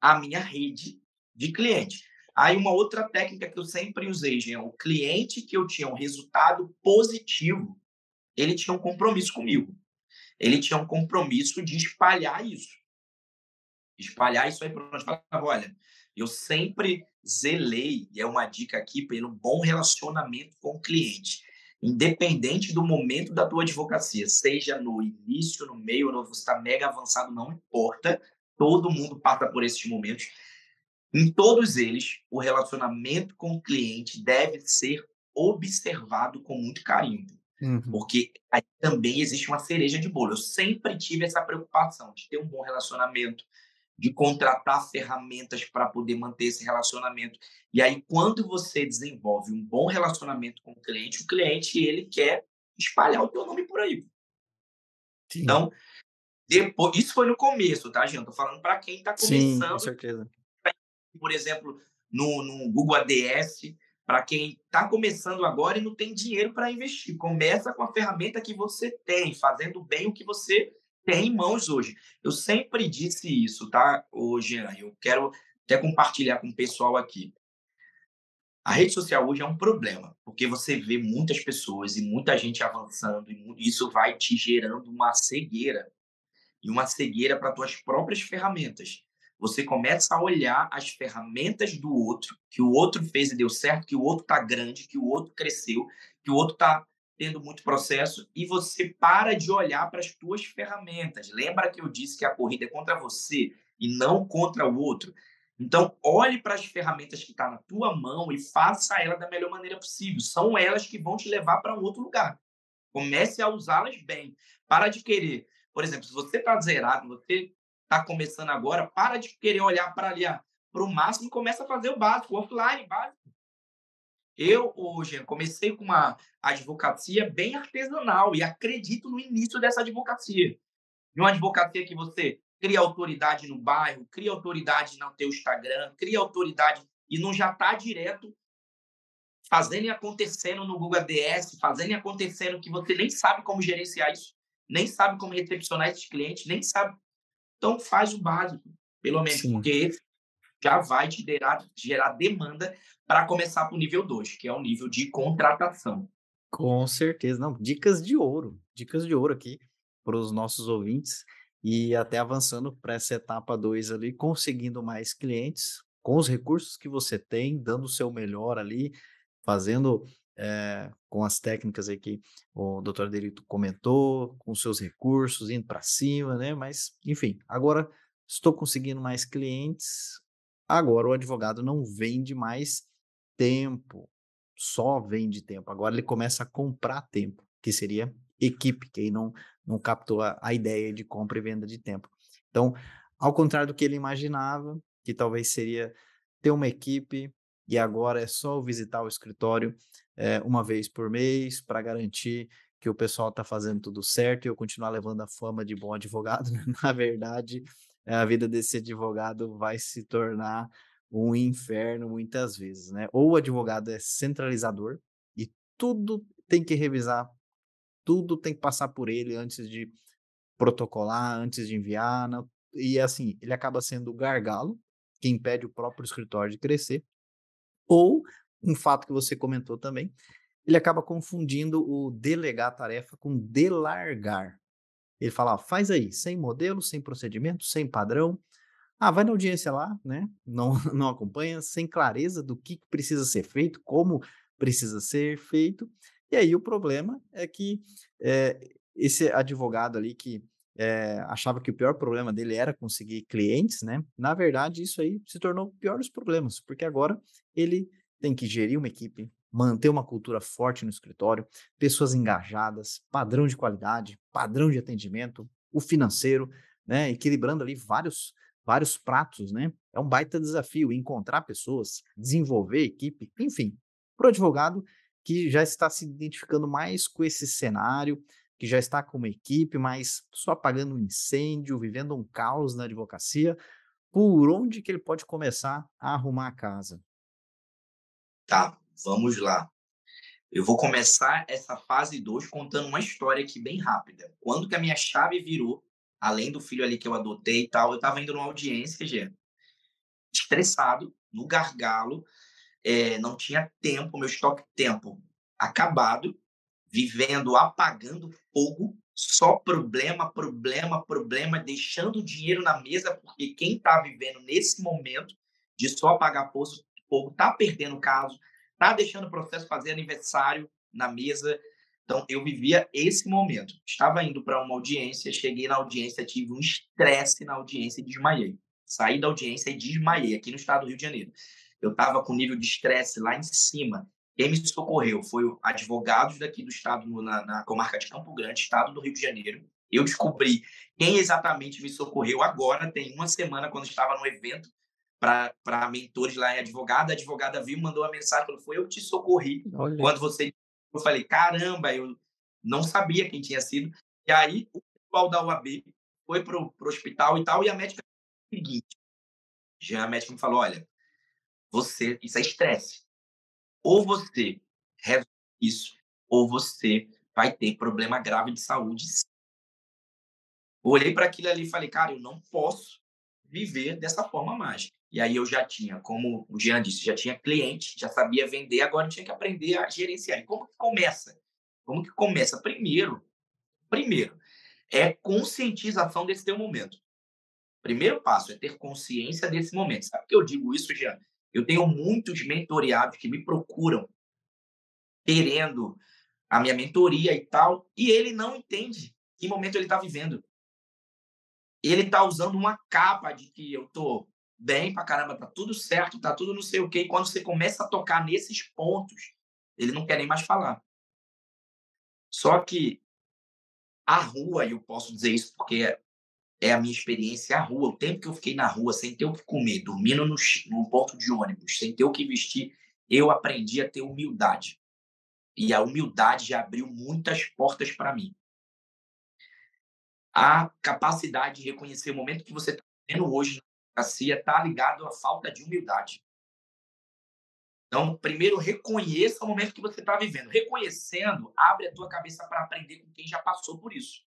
a minha rede de clientes. Aí uma outra técnica que eu sempre usei, Jean, o cliente que eu tinha um resultado positivo, ele tinha um compromisso comigo. Ele tinha um compromisso de espalhar isso. Espalhar isso aí para nós. Falava, olha, eu sempre zelei, e é uma dica aqui, pelo bom relacionamento com o cliente. Independente do momento da tua advocacia, seja no início, no meio, ou você está mega avançado, não importa. Todo mundo passa por esses momentos em todos eles, o relacionamento com o cliente deve ser observado com muito carinho, uhum. porque aí também existe uma cereja de bolo. Eu sempre tive essa preocupação de ter um bom relacionamento, de contratar ferramentas para poder manter esse relacionamento. E aí, quando você desenvolve um bom relacionamento com o cliente, o cliente ele quer espalhar o teu nome por aí. Sim. Então, depois, isso foi no começo, tá, gente? Tô falando para quem está começando. Sim, com certeza por exemplo, no, no Google ADS, para quem está começando agora e não tem dinheiro para investir. Começa com a ferramenta que você tem, fazendo bem o que você tem em mãos hoje. Eu sempre disse isso, tá, hoje Eu quero até compartilhar com o pessoal aqui. A rede social hoje é um problema, porque você vê muitas pessoas e muita gente avançando, e isso vai te gerando uma cegueira e uma cegueira para tuas próprias ferramentas. Você começa a olhar as ferramentas do outro, que o outro fez e deu certo, que o outro está grande, que o outro cresceu, que o outro está tendo muito processo, e você para de olhar para as tuas ferramentas. Lembra que eu disse que a corrida é contra você e não contra o outro? Então, olhe para as ferramentas que estão tá na tua mão e faça ela da melhor maneira possível. São elas que vão te levar para um outro lugar. Comece a usá-las bem. Para de querer por exemplo, se você está zerado, você está começando agora, para de querer olhar para ali, para o máximo e começa a fazer o básico, o offline, básico. Eu, hoje, comecei com uma advocacia bem artesanal e acredito no início dessa advocacia. De uma advocacia que você cria autoridade no bairro, cria autoridade no teu Instagram, cria autoridade e não já está direto fazendo e acontecendo no Google ADS, fazendo e acontecendo que você nem sabe como gerenciar isso nem sabe como recepcionar esses clientes, nem sabe. Então, faz o básico, pelo menos, Sim. porque já vai te gerar, gerar demanda para começar para o nível 2, que é o nível de contratação. Com certeza. Não, dicas de ouro, dicas de ouro aqui para os nossos ouvintes e até avançando para essa etapa 2 ali, conseguindo mais clientes com os recursos que você tem, dando o seu melhor ali, fazendo é, com as técnicas aí que o doutor Delito comentou, com seus recursos, indo para cima, né? Mas, enfim, agora estou conseguindo mais clientes, agora o advogado não vende mais tempo, só vende tempo, agora ele começa a comprar tempo, que seria equipe, que aí não, não captou a, a ideia de compra e venda de tempo. Então, ao contrário do que ele imaginava, que talvez seria ter uma equipe, e agora é só visitar o escritório é, uma vez por mês para garantir que o pessoal está fazendo tudo certo e eu continuar levando a fama de bom advogado. Na verdade, a vida desse advogado vai se tornar um inferno muitas vezes, né? Ou o advogado é centralizador e tudo tem que revisar, tudo tem que passar por ele antes de protocolar, antes de enviar, não, e assim, ele acaba sendo o gargalo que impede o próprio escritório de crescer, ou um fato que você comentou também, ele acaba confundindo o delegar tarefa com delargar. Ele fala, ó, faz aí, sem modelo, sem procedimento, sem padrão. Ah, vai na audiência lá, né? Não, não acompanha, sem clareza do que precisa ser feito, como precisa ser feito. E aí o problema é que é, esse advogado ali que é, achava que o pior problema dele era conseguir clientes, né? Na verdade, isso aí se tornou o pior dos problemas, porque agora ele tem que gerir uma equipe, manter uma cultura forte no escritório, pessoas engajadas, padrão de qualidade, padrão de atendimento, o financeiro, né? Equilibrando ali vários vários pratos, né? É um baita desafio encontrar pessoas, desenvolver equipe, enfim, para o advogado que já está se identificando mais com esse cenário, que já está com uma equipe, mas só apagando um incêndio, vivendo um caos na advocacia, por onde que ele pode começar a arrumar a casa? Tá, vamos lá. Eu vou começar essa fase 2 contando uma história aqui bem rápida. Quando que a minha chave virou, além do filho ali que eu adotei e tal, eu estava indo numa audiência, já estressado, no gargalo, é, não tinha tempo, meu estoque tempo acabado, vivendo, apagando fogo, só problema, problema, problema, deixando dinheiro na mesa, porque quem está vivendo nesse momento de só apagar fogo está perdendo o caso, está deixando o processo fazer aniversário na mesa. Então, eu vivia esse momento. Estava indo para uma audiência, cheguei na audiência, tive um estresse na audiência e desmaiei. Saí da audiência e desmaiei aqui no estado do Rio de Janeiro. Eu estava com nível de estresse lá em cima. Quem me socorreu foi advogados daqui do estado, na, na comarca de Campo Grande, estado do Rio de Janeiro. Eu descobri quem exatamente me socorreu agora, tem uma semana, quando estava no evento para mentores lá em advogada. A advogada viu, mandou uma mensagem, falou: Foi eu te socorri. Olha. Quando você. Eu falei: Caramba, eu não sabia quem tinha sido. E aí, o pessoal da UAB foi para o hospital e tal, e a médica o seguinte: já a médica me falou: Olha, você, isso é estresse ou você resolve isso, ou você vai ter problema grave de saúde. Olhei para aquilo ali e falei, cara, eu não posso viver dessa forma mágica. E aí eu já tinha, como o Jean disse, já tinha cliente, já sabia vender, agora tinha que aprender a gerenciar. E como que começa? Como que começa? Primeiro, primeiro, é conscientização desse teu momento. Primeiro passo é ter consciência desse momento. Sabe que eu digo isso, Jean? Eu tenho muitos mentoreados que me procuram querendo a minha mentoria e tal, e ele não entende que momento ele está vivendo. Ele está usando uma capa de que eu tô bem pra caramba, tá tudo certo, tá tudo não sei o quê. E quando você começa a tocar nesses pontos, ele não quer nem mais falar. Só que a rua, e eu posso dizer isso porque é a minha experiência, a rua, o tempo que eu fiquei na rua sem ter o que comer, dormindo no, no ponto de ônibus, sem ter o que vestir, eu aprendi a ter humildade. E a humildade já abriu muitas portas para mim. A capacidade de reconhecer o momento que você está vivendo hoje democracia está ligado à falta de humildade. Então, primeiro, reconheça o momento que você está vivendo. Reconhecendo, abre a tua cabeça para aprender com quem já passou por isso.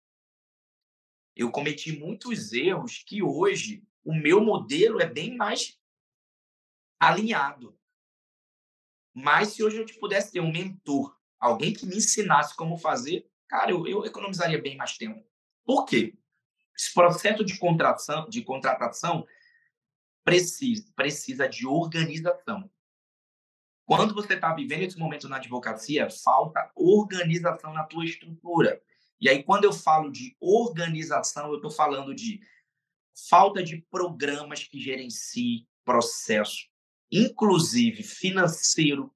Eu cometi muitos erros que hoje o meu modelo é bem mais alinhado. Mas se hoje eu te pudesse ter um mentor, alguém que me ensinasse como fazer, cara, eu, eu economizaria bem mais tempo. Por quê? Esse processo de contratação, de contratação precisa, precisa de organização. Quando você está vivendo esse momento na advocacia, falta organização na tua estrutura. E aí, quando eu falo de organização, eu estou falando de falta de programas que gerenciem processo, inclusive financeiro,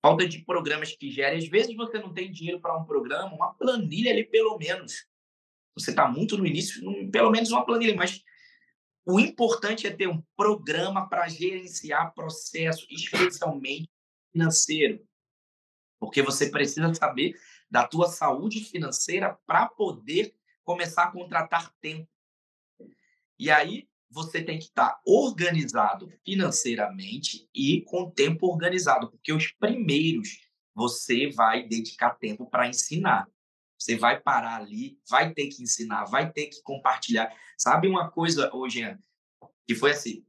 falta de programas que gerem. Às vezes você não tem dinheiro para um programa, uma planilha ali pelo menos. Você está muito no início, pelo menos uma planilha, mas o importante é ter um programa para gerenciar processo, especialmente financeiro. Porque você precisa saber da tua saúde financeira para poder começar a contratar tempo. E aí você tem que estar tá organizado financeiramente e com tempo organizado, porque os primeiros você vai dedicar tempo para ensinar. Você vai parar ali, vai ter que ensinar, vai ter que compartilhar. Sabe uma coisa hoje que foi assim,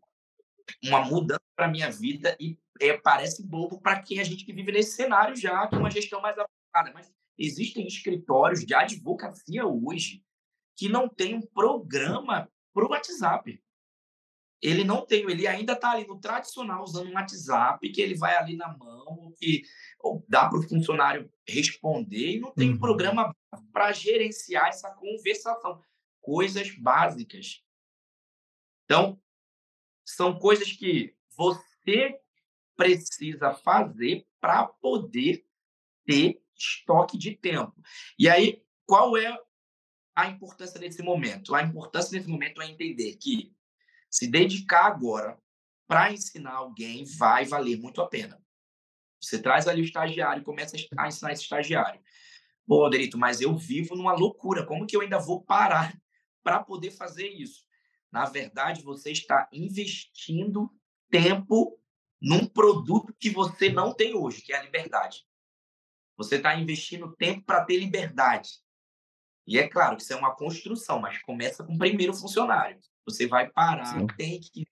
uma mudança para minha vida e é, parece bobo para quem a gente que vive nesse cenário já, com uma gestão mais avançada, mas existem escritórios de advocacia hoje que não tem um programa para o WhatsApp. Ele não tem, ele ainda está ali no tradicional usando um WhatsApp que ele vai ali na mão, que dá para o funcionário responder e não tem uhum. programa para gerenciar essa conversação. Coisas básicas. Então, são coisas que você precisa fazer para poder ter estoque de tempo. E aí, qual é a importância desse momento? A importância desse momento é entender que se dedicar agora para ensinar alguém vai valer muito a pena. Você traz ali o estagiário, começa a ensinar esse estagiário. Pô, Derito, mas eu vivo numa loucura. Como que eu ainda vou parar para poder fazer isso? Na verdade, você está investindo tempo num produto que você não tem hoje, que é a liberdade. Você está investindo tempo para ter liberdade. E é claro que isso é uma construção, mas começa com o primeiro funcionário. Você vai parar, Sim. tem que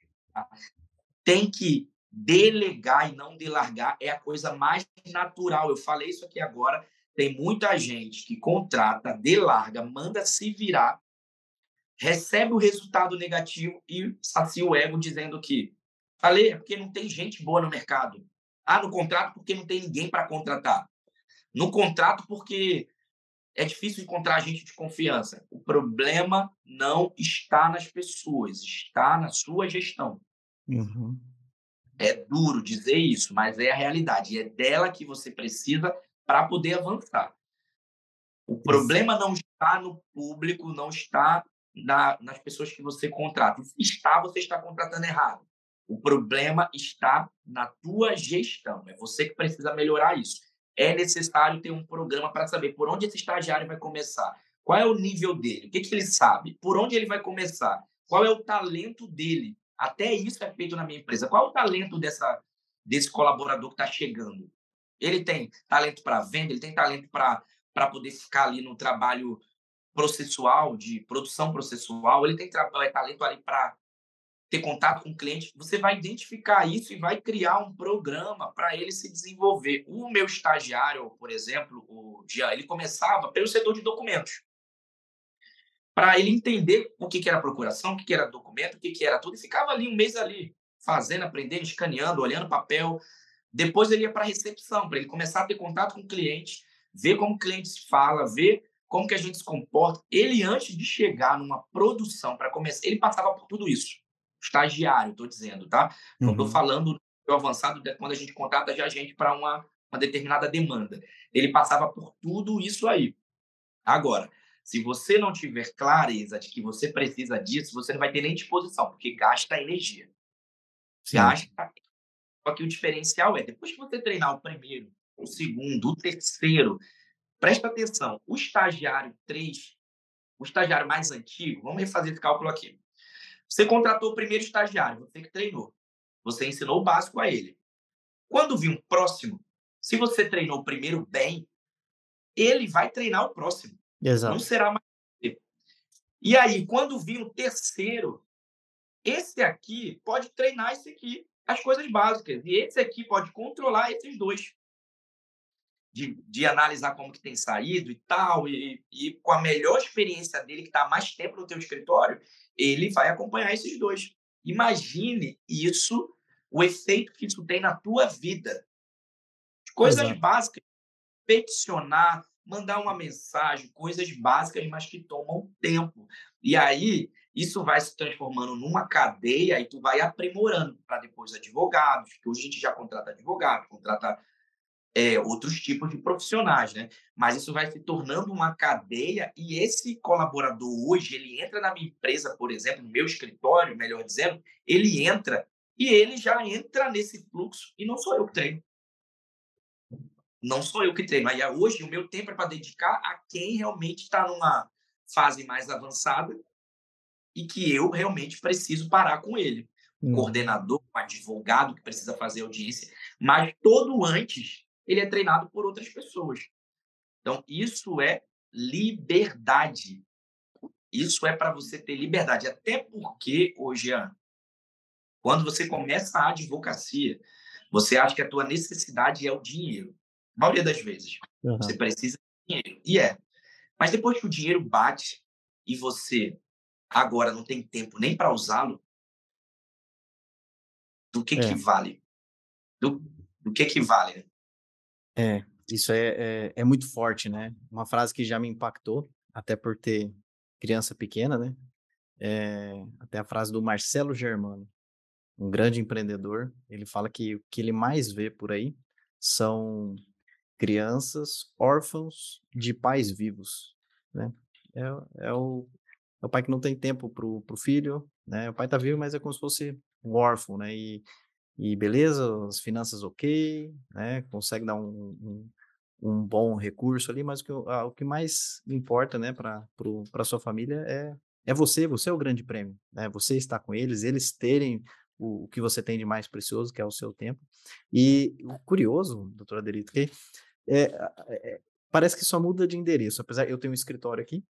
tem que delegar e não delargar é a coisa mais natural. Eu falei isso aqui agora. Tem muita gente que contrata, delarga, manda se virar, recebe o resultado negativo e sacia o ego dizendo que falei é porque não tem gente boa no mercado. Ah, no contrato porque não tem ninguém para contratar. No contrato porque é difícil encontrar gente de confiança. O problema não está nas pessoas, está na sua gestão. Uhum. É duro dizer isso, mas é a realidade. É dela que você precisa para poder avançar. O problema não está no público, não está na, nas pessoas que você contrata. Se está, você está contratando errado. O problema está na tua gestão. É você que precisa melhorar isso. É necessário ter um programa para saber por onde esse estagiário vai começar, qual é o nível dele, o que, que ele sabe, por onde ele vai começar, qual é o talento dele, até isso é feito na minha empresa. Qual é o talento dessa, desse colaborador que está chegando? Ele tem talento para venda, ele tem talento para poder ficar ali no trabalho processual, de produção processual, ele tem é talento ali para ter contato com o cliente, você vai identificar isso e vai criar um programa para ele se desenvolver. O meu estagiário, por exemplo, o Jean, ele começava pelo setor de documentos. Para ele entender o que, que era procuração, o que, que era documento, o que, que era tudo, e ficava ali um mês ali, fazendo, aprendendo, escaneando, olhando papel. Depois ele ia para a recepção, para ele começar a ter contato com o cliente, ver como o cliente se fala, ver como que a gente se comporta. Ele, antes de chegar numa produção para começar, ele passava por tudo isso estagiário, estou dizendo, tá? Não estou uhum. falando do avançado quando a gente contrata já a gente para uma, uma determinada demanda. Ele passava por tudo isso aí. Agora, se você não tiver clareza de que você precisa disso, você não vai ter nem disposição, porque gasta energia. Sim. Gasta. Só que o diferencial é, depois que você treinar o primeiro, o segundo, o terceiro, presta atenção, o estagiário 3, o estagiário mais antigo, vamos refazer esse cálculo aqui. Você contratou o primeiro estagiário, você que treinou. Você ensinou o básico a ele. Quando vir um próximo, se você treinou o primeiro bem, ele vai treinar o próximo. Exato. Não será mais. E aí, quando vir um terceiro, esse aqui pode treinar esse aqui, as coisas básicas. E esse aqui pode controlar esses dois. De, de analisar como que tem saído e tal, e, e com a melhor experiência dele, que está mais tempo no teu escritório, ele vai acompanhar esses dois. Imagine isso, o efeito que isso tem na tua vida. Coisas Exato. básicas, peticionar, mandar uma mensagem, coisas básicas, mas que tomam tempo. E aí, isso vai se transformando numa cadeia e tu vai aprimorando para depois advogados, que hoje a gente já contrata advogado, contrata é, outros tipos de profissionais, né? Mas isso vai se tornando uma cadeia e esse colaborador hoje, ele entra na minha empresa, por exemplo, no meu escritório, melhor dizendo, ele entra e ele já entra nesse fluxo e não sou eu que treino. Não sou eu que treino. Aí hoje o meu tempo é para dedicar a quem realmente está numa fase mais avançada e que eu realmente preciso parar com ele. Um hum. coordenador, um advogado que precisa fazer audiência, mas todo antes ele é treinado por outras pessoas. Então, isso é liberdade. Isso é para você ter liberdade. Até porque, hoje, quando você começa a advocacia, você acha que a tua necessidade é o dinheiro. A maioria das vezes. Uhum. Você precisa de dinheiro. E é. Mas depois que o dinheiro bate e você agora não tem tempo nem para usá-lo, do que é. que vale? Do, do que que vale? Né? É, isso é, é, é muito forte, né? Uma frase que já me impactou, até por ter criança pequena, né? É, até a frase do Marcelo Germano, um grande empreendedor. Ele fala que o que ele mais vê por aí são crianças órfãos de pais vivos, né? É, é, o, é o pai que não tem tempo para o filho, né? O pai está vivo, mas é como se fosse um órfão, né? E e beleza, as finanças ok, né? Consegue dar um, um, um bom recurso ali, mas o que, ah, o que mais importa, né, para sua família é, é você, você é o grande prêmio, né? Você está com eles, eles terem o, o que você tem de mais precioso, que é o seu tempo. E o curioso, doutora Adelito, que é, é, parece que só muda de endereço, apesar eu tenho um escritório aqui,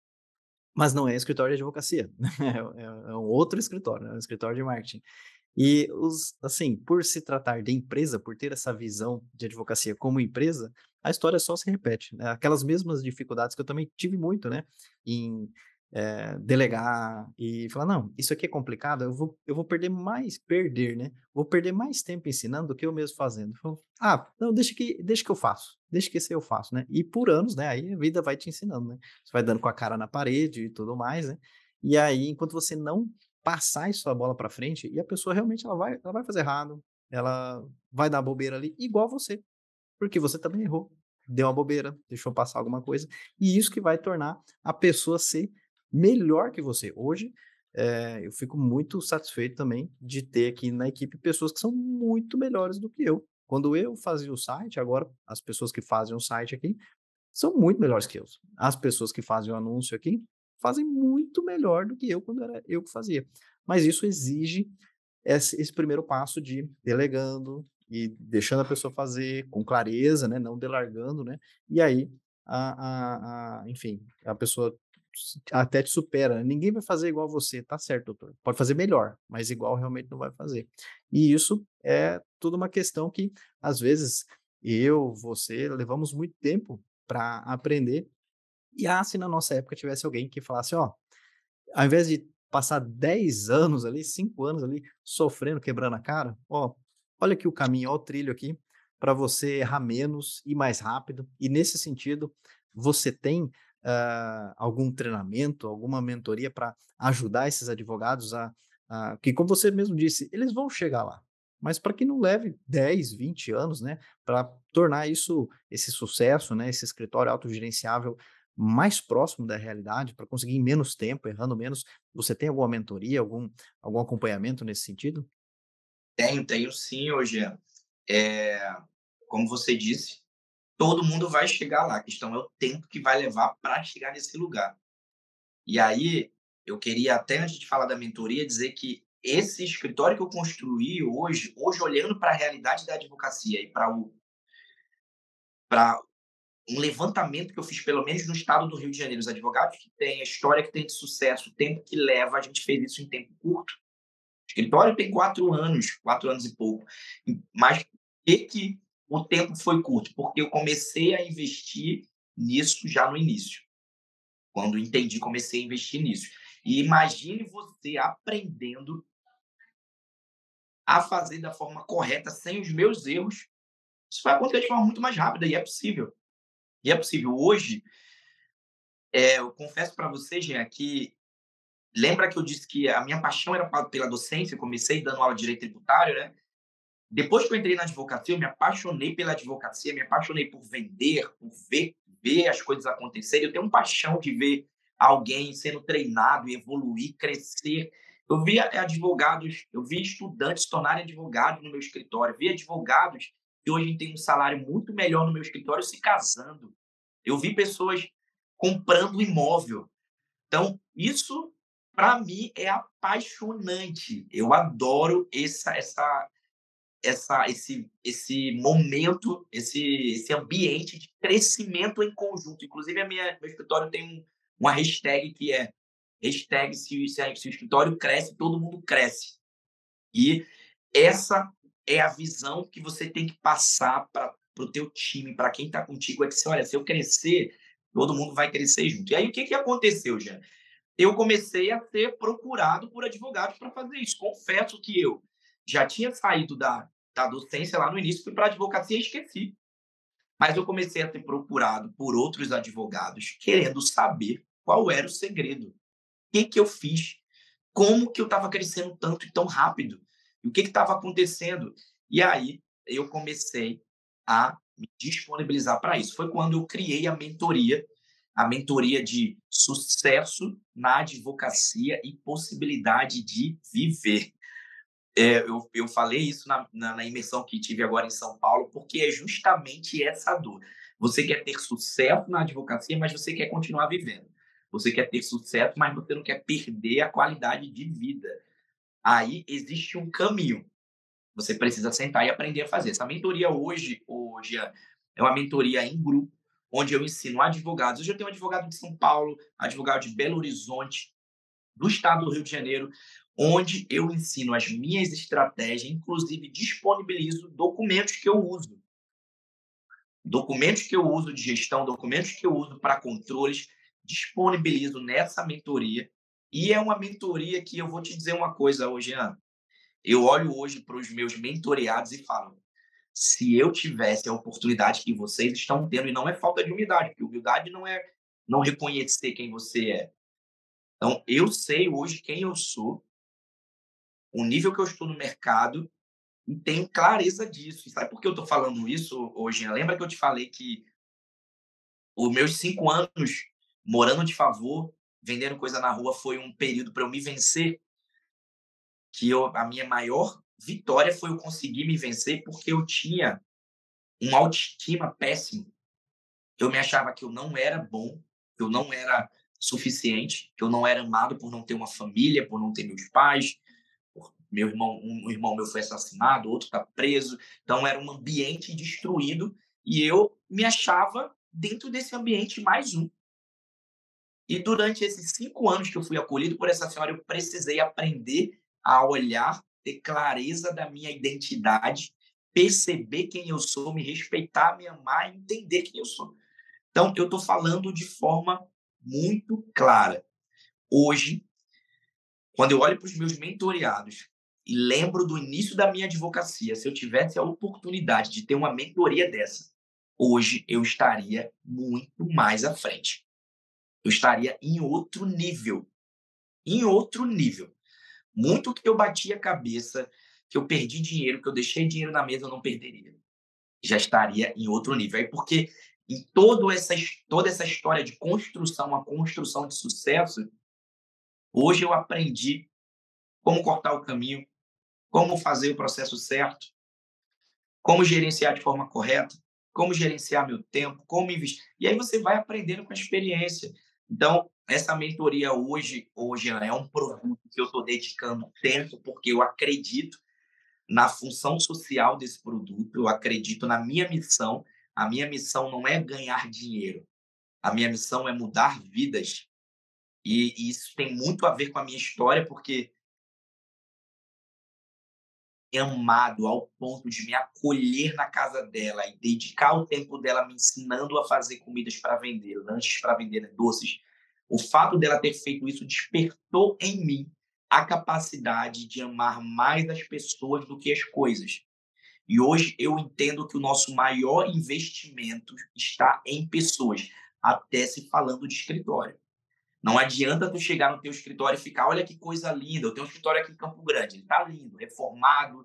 mas não é escritório de advocacia, é, é, um outro escritório, é um escritório de marketing. E os, assim, por se tratar de empresa, por ter essa visão de advocacia como empresa, a história só se repete. Né? Aquelas mesmas dificuldades que eu também tive muito, né? Em é, delegar e falar, não, isso aqui é complicado, eu vou, eu vou perder mais, perder, né? Vou perder mais tempo ensinando do que eu mesmo fazendo. ah, não, deixa que, deixa que eu faço, deixa que esse eu faço, né? E por anos, né? Aí a vida vai te ensinando, né? Você vai dando com a cara na parede e tudo mais, né? E aí, enquanto você não passar isso a bola para frente e a pessoa realmente ela vai, ela vai fazer errado, ela vai dar bobeira ali, igual você, porque você também errou, deu uma bobeira, deixou passar alguma coisa, e isso que vai tornar a pessoa ser melhor que você. Hoje, é, eu fico muito satisfeito também de ter aqui na equipe pessoas que são muito melhores do que eu. Quando eu fazia o site, agora as pessoas que fazem o site aqui são muito melhores que eu. As pessoas que fazem o anúncio aqui fazem muito melhor do que eu quando era eu que fazia. Mas isso exige esse, esse primeiro passo de delegando e deixando a pessoa fazer com clareza, né, não delargando, né, e aí, a, a, a, enfim, a pessoa até te supera. Ninguém vai fazer igual você, tá certo, doutor. Pode fazer melhor, mas igual realmente não vai fazer. E isso é tudo uma questão que, às vezes, eu, você, levamos muito tempo para aprender. E ah, se na nossa época tivesse alguém que falasse, ó, ao invés de passar 10 anos ali, 5 anos ali, sofrendo, quebrando a cara, ó, olha aqui o caminho, ó o trilho aqui, para você errar menos e mais rápido. E nesse sentido, você tem uh, algum treinamento, alguma mentoria para ajudar esses advogados a, que, como você mesmo disse, eles vão chegar lá. Mas para que não leve 10, 20 anos, né, para tornar isso, esse sucesso, né, esse escritório autogerenciável mais próximo da realidade, para conseguir em menos tempo, errando menos, você tem alguma mentoria, algum, algum acompanhamento nesse sentido? Tenho, tenho sim, hoje. É, como você disse, todo mundo vai chegar lá. A questão é o tempo que vai levar para chegar nesse lugar. E aí, eu queria até antes de falar da mentoria dizer que esse escritório que eu construí hoje, hoje olhando para a realidade da advocacia e para o para um levantamento que eu fiz pelo menos no estado do Rio de Janeiro, os advogados que têm a história que tem de sucesso, o tempo que leva, a gente fez isso em tempo curto. O escritório tem quatro anos, quatro anos e pouco. Mas que, que o tempo foi curto? Porque eu comecei a investir nisso já no início. Quando entendi, comecei a investir nisso. E imagine você aprendendo a fazer da forma correta, sem os meus erros. Isso vai acontecer de forma muito mais rápida e é possível. E é possível. Hoje, é, eu confesso para vocês, Jean, que lembra que eu disse que a minha paixão era pela docência, eu comecei dando aula de direito tributário, né? Depois que eu entrei na advocacia, eu me apaixonei pela advocacia, me apaixonei por vender, por ver, ver as coisas acontecerem. Eu tenho uma paixão de ver alguém sendo treinado, evoluir, crescer. Eu vi advogados, eu vi estudantes tornarem advogados no meu escritório, vi advogados que hoje têm um salário muito melhor no meu escritório se casando. Eu vi pessoas comprando imóvel. Então, isso para mim é apaixonante. Eu adoro essa essa essa, esse, esse momento, esse, esse ambiente de crescimento em conjunto. Inclusive, a minha, meu escritório tem um, uma hashtag que é hashtag se, se, se o escritório cresce, todo mundo cresce. E essa é a visão que você tem que passar para o teu time, para quem está contigo, é que, olha, se eu crescer, todo mundo vai crescer junto. E aí, o que, que aconteceu, Jean? Eu comecei a ser procurado por advogados para fazer isso. Confesso que eu já tinha saído da, da docência lá no início, fui para a advocacia e esqueci. Mas eu comecei a ser procurado por outros advogados, querendo saber qual era o segredo. O que, que eu fiz? Como que eu estava crescendo tanto e tão rápido? E o que estava acontecendo? E aí eu comecei a me disponibilizar para isso. Foi quando eu criei a mentoria, a mentoria de sucesso na advocacia e possibilidade de viver. É, eu, eu falei isso na, na, na, imersão que tive agora em São Paulo, porque é justamente essa dor. Você quer ter sucesso na advocacia, mas você quer continuar vivendo. Você quer ter sucesso, mas você não quer perder a qualidade de vida. Aí existe um caminho. Você precisa sentar e aprender a fazer. Essa mentoria hoje, hoje é uma mentoria em grupo, onde eu ensino advogados. Hoje eu tenho um advogado de São Paulo, advogado de Belo Horizonte, do estado do Rio de Janeiro, onde eu ensino as minhas estratégias, inclusive disponibilizo documentos que eu uso. Documentos que eu uso de gestão, documentos que eu uso para controles, disponibilizo nessa mentoria. E é uma mentoria que eu vou te dizer uma coisa hoje, Ana. Eu olho hoje para os meus mentoreados e falo: se eu tivesse a oportunidade que vocês estão tendo, e não é falta de humildade, porque humildade não é não reconhecer quem você é. Então, eu sei hoje quem eu sou o nível que eu estou no mercado e tenho clareza disso. E sabe por que eu estou falando isso hoje? Lembra que eu te falei que os meus cinco anos morando de favor, vendendo coisa na rua, foi um período para eu me vencer? Que eu, a minha maior vitória foi eu conseguir me vencer porque eu tinha uma autoestima péssima. Eu me achava que eu não era bom, eu não era suficiente, que eu não era amado por não ter uma família, por não ter meus pais, meu irmão, um irmão meu foi assassinado, outro está preso. Então era um ambiente destruído e eu me achava dentro desse ambiente mais um. E durante esses cinco anos que eu fui acolhido por essa senhora, eu precisei aprender a olhar, ter clareza da minha identidade, perceber quem eu sou, me respeitar, me amar, entender quem eu sou. Então, eu estou falando de forma muito clara. Hoje, quando eu olho para os meus mentoreados e lembro do início da minha advocacia, se eu tivesse a oportunidade de ter uma mentoria dessa, hoje eu estaria muito mais à frente. Eu estaria em outro nível. Em outro nível. Muito que eu bati a cabeça, que eu perdi dinheiro, que eu deixei dinheiro na mesa, eu não perderia. Já estaria em outro nível. Aí porque em toda essa, toda essa história de construção, a construção de sucesso, hoje eu aprendi como cortar o caminho, como fazer o processo certo, como gerenciar de forma correta, como gerenciar meu tempo, como investir. E aí você vai aprendendo com a experiência. Então, essa mentoria hoje, hoje é um produto que eu estou dedicando tempo, porque eu acredito na função social desse produto, eu acredito na minha missão. A minha missão não é ganhar dinheiro, a minha missão é mudar vidas. E, e isso tem muito a ver com a minha história, porque amado ao ponto de me acolher na casa dela e dedicar o tempo dela me ensinando a fazer comidas para vender, lanches para vender, né, doces. O fato dela ter feito isso despertou em mim a capacidade de amar mais as pessoas do que as coisas. E hoje eu entendo que o nosso maior investimento está em pessoas, até se falando de escritório. Não adianta tu chegar no teu escritório e ficar, olha que coisa linda, eu tenho um escritório aqui em Campo Grande, ele está lindo, reformado,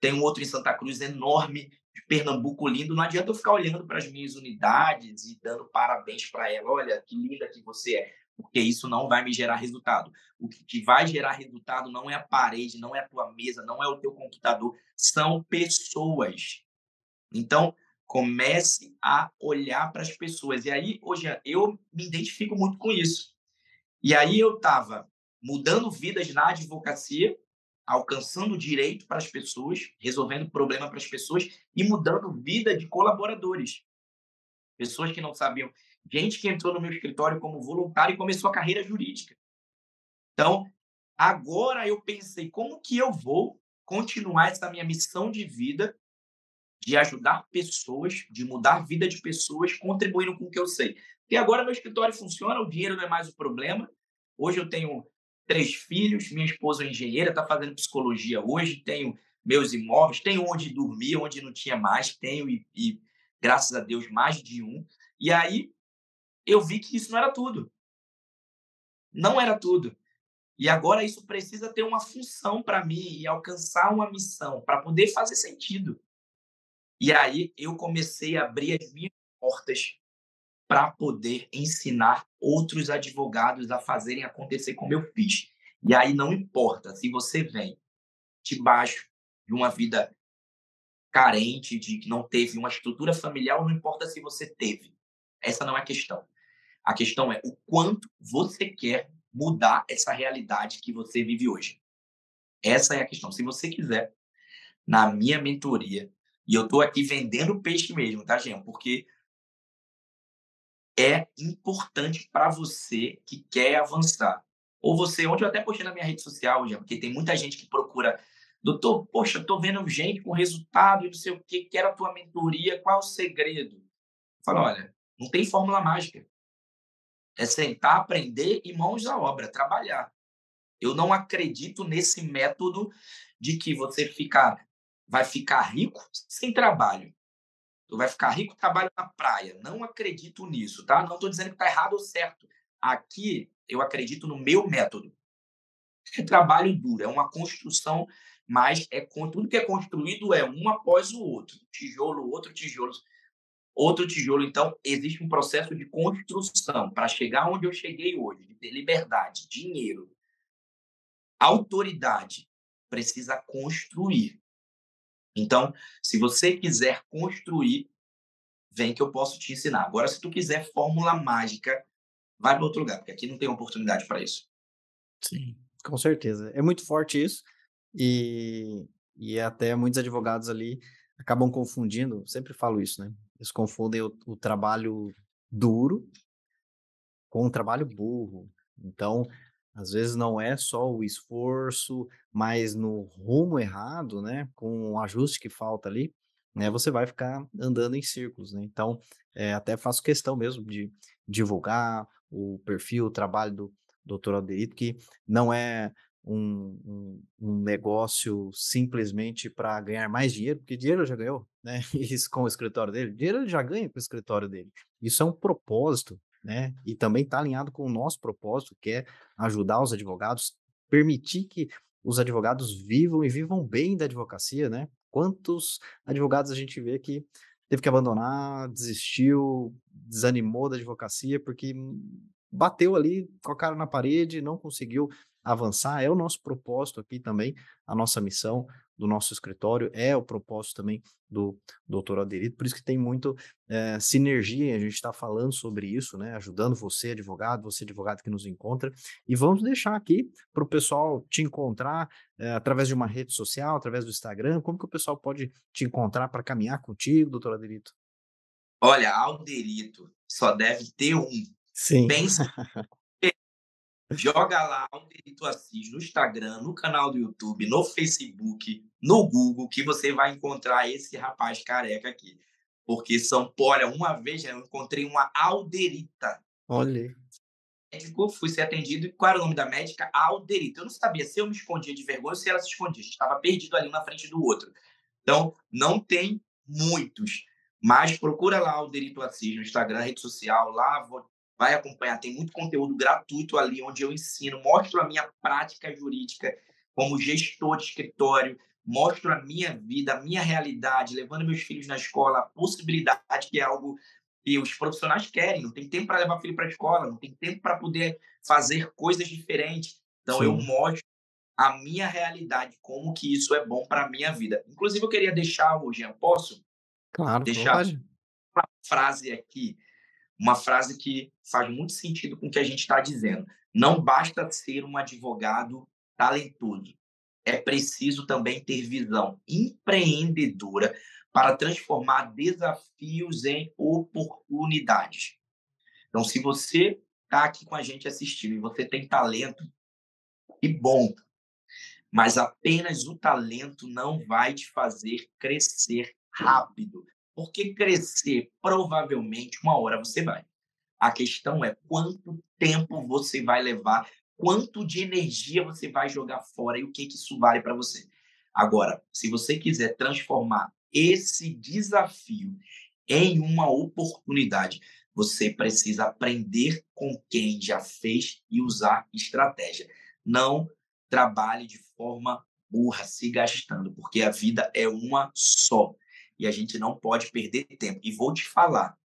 tem um outro em Santa Cruz enorme, de Pernambuco lindo, não adianta eu ficar olhando para as minhas unidades e dando parabéns para ela, olha que linda que você é, porque isso não vai me gerar resultado. O que vai gerar resultado não é a parede, não é a tua mesa, não é o teu computador, são pessoas. Então, comece a olhar para as pessoas. E aí, hoje, eu me identifico muito com isso. E aí eu estava mudando vidas na advocacia, alcançando direito para as pessoas, resolvendo problema para as pessoas e mudando vida de colaboradores. Pessoas que não sabiam. Gente que entrou no meu escritório como voluntário e começou a carreira jurídica. Então, agora eu pensei, como que eu vou continuar essa minha missão de vida de ajudar pessoas, de mudar a vida de pessoas, contribuindo com o que eu sei. E agora meu escritório funciona, o dinheiro não é mais o problema. Hoje eu tenho três filhos, minha esposa é engenheira, está fazendo psicologia hoje, tenho meus imóveis, tenho onde dormir, onde não tinha mais, tenho e, e graças a Deus mais de um. E aí eu vi que isso não era tudo. Não era tudo. E agora isso precisa ter uma função para mim e alcançar uma missão para poder fazer sentido. E aí eu comecei a abrir as minhas portas para poder ensinar outros advogados a fazerem acontecer como eu fiz. E aí não importa se você vem debaixo de uma vida carente, de que não teve uma estrutura familiar, não importa se você teve. Essa não é a questão. A questão é o quanto você quer mudar essa realidade que você vive hoje. Essa é a questão. Se você quiser, na minha mentoria, e eu estou aqui vendendo peixe mesmo, tá, Jean? Porque é importante para você que quer avançar. Ou você, onde eu até postei na minha rede social, já, porque tem muita gente que procura, doutor, poxa, estou vendo gente com resultado e não sei o que, quero a tua mentoria, qual é o segredo? Fala, olha, não tem fórmula mágica. É sentar, aprender e mãos à obra, trabalhar. Eu não acredito nesse método de que você ficar, vai ficar rico sem trabalho. Tu vai ficar rico trabalho na praia. Não acredito nisso, tá? Não estou dizendo que está errado ou certo. Aqui eu acredito no meu método. Trabalho duro, é uma construção, mas é tudo que é construído é um após o outro, tijolo, outro tijolo, outro tijolo. Então existe um processo de construção para chegar onde eu cheguei hoje, de ter liberdade, dinheiro, autoridade. Precisa construir. Então, se você quiser construir, vem que eu posso te ensinar. Agora, se tu quiser fórmula mágica, vai para outro lugar, porque aqui não tem oportunidade para isso. Sim, com certeza. É muito forte isso. E, e até muitos advogados ali acabam confundindo, sempre falo isso, né? Eles confundem o, o trabalho duro com um trabalho burro. Então, às vezes não é só o esforço, mas no rumo errado, né, com o ajuste que falta ali, né, você vai ficar andando em círculos, né? Então, eh, até faço questão mesmo de divulgar o perfil, o trabalho do Dr. Alderito, que não é um, um, um negócio simplesmente para ganhar mais dinheiro, porque dinheiro ele já ganhou, né? Isso com o escritório dele, dinheiro ele já ganha com o escritório dele. Isso é um propósito, né? E também está alinhado com o nosso propósito, que é ajudar os advogados, permitir que os advogados vivam e vivam bem da advocacia, né? Quantos advogados a gente vê que teve que abandonar, desistiu, desanimou da advocacia porque bateu ali com a cara na parede, não conseguiu avançar. É o nosso propósito aqui também, a nossa missão do nosso escritório, é o propósito também do doutor Aderito, por isso que tem muito é, sinergia, a gente está falando sobre isso, né, ajudando você, advogado, você, advogado que nos encontra, e vamos deixar aqui para o pessoal te encontrar é, através de uma rede social, através do Instagram, como que o pessoal pode te encontrar para caminhar contigo, doutor Aderito? Olha, Alderito só deve ter um. Sim. Pensa Joga lá o Delito Assis no Instagram, no canal do YouTube, no Facebook, no Google, que você vai encontrar esse rapaz careca aqui. Porque São Paulo, uma vez eu encontrei uma Alderita. Olha. Médico, fui ser atendido. E qual era o nome da médica? Alderita. Eu não sabia se eu me escondia de vergonha ou se ela se escondia. Estava perdido ali um na frente do outro. Então, não tem muitos. Mas procura lá o Derito Assis no Instagram, rede social. Lá vou vai acompanhar. Tem muito conteúdo gratuito ali onde eu ensino, mostro a minha prática jurídica como gestor de escritório, mostro a minha vida, a minha realidade, levando meus filhos na escola, a possibilidade que é algo que os profissionais querem. Não tem tempo para levar filho para a escola, não tem tempo para poder fazer coisas diferentes. Então Sim. eu mostro a minha realidade, como que isso é bom para a minha vida. Inclusive eu queria deixar hoje, posso? Claro, deixar pode. uma frase aqui uma frase que faz muito sentido com o que a gente está dizendo. Não basta ser um advogado talentoso, é preciso também ter visão empreendedora para transformar desafios em oportunidades. Então, se você está aqui com a gente assistindo e você tem talento, que bom. Mas apenas o talento não vai te fazer crescer rápido. Porque crescer, provavelmente, uma hora você vai. A questão é quanto tempo você vai levar, quanto de energia você vai jogar fora e o que, que isso vale para você. Agora, se você quiser transformar esse desafio em uma oportunidade, você precisa aprender com quem já fez e usar estratégia. Não trabalhe de forma burra, se gastando, porque a vida é uma só e a gente não pode perder tempo. E vou te falar,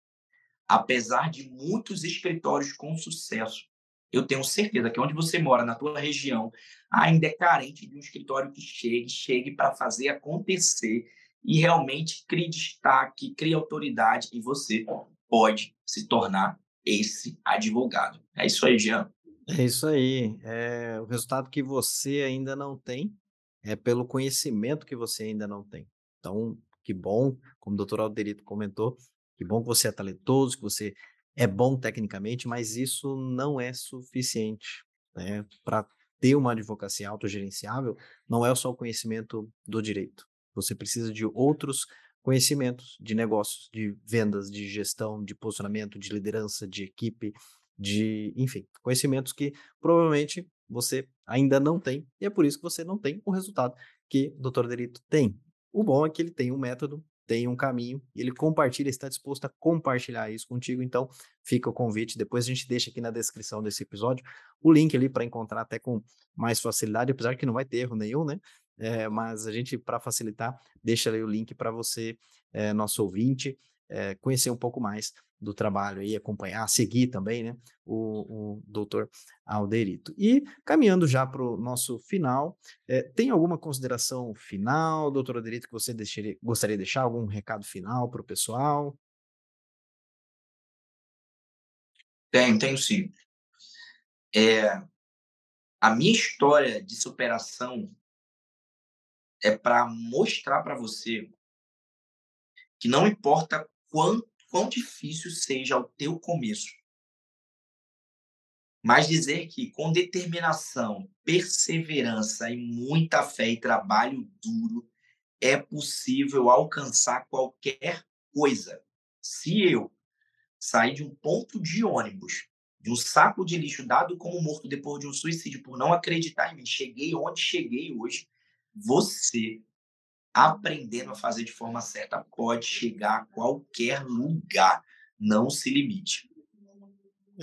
apesar de muitos escritórios com sucesso, eu tenho certeza que onde você mora, na tua região, ainda é carente de um escritório que chegue, chegue para fazer acontecer e realmente crie destaque, crie autoridade e você pode se tornar esse advogado. É isso aí, Jean. É isso aí. É, o resultado que você ainda não tem é pelo conhecimento que você ainda não tem. Então, que bom, como o doutor Alderito comentou, que bom que você é talentoso, que você é bom tecnicamente, mas isso não é suficiente. Né? Para ter uma advocacia autogerenciável, não é só o conhecimento do direito. Você precisa de outros conhecimentos de negócios, de vendas, de gestão, de posicionamento, de liderança, de equipe, de, enfim, conhecimentos que provavelmente você ainda não tem, e é por isso que você não tem o resultado que o doutor Derito tem. O bom é que ele tem um método, tem um caminho, e ele compartilha, está disposto a compartilhar isso contigo. Então, fica o convite. Depois a gente deixa aqui na descrição desse episódio o link ali para encontrar até com mais facilidade, apesar que não vai ter erro nenhum, né? É, mas a gente, para facilitar, deixa ali o link para você, é, nosso ouvinte, é, conhecer um pouco mais do trabalho e acompanhar, seguir também, né, o, o doutor Alderito. E caminhando já para o nosso final, é, tem alguma consideração final, doutor Alderito, que você deixaria, gostaria de deixar? Algum recado final para o pessoal? Tenho, tenho sim. É, a minha história de superação é para mostrar para você que não importa quanto quão difícil seja o teu começo, mas dizer que com determinação, perseverança e muita fé e trabalho duro é possível alcançar qualquer coisa. Se eu sair de um ponto de ônibus, de um saco de lixo dado como morto depois de um suicídio por não acreditar em mim, cheguei onde cheguei hoje, você aprendendo a fazer de forma certa pode chegar a qualquer lugar. Não se limite.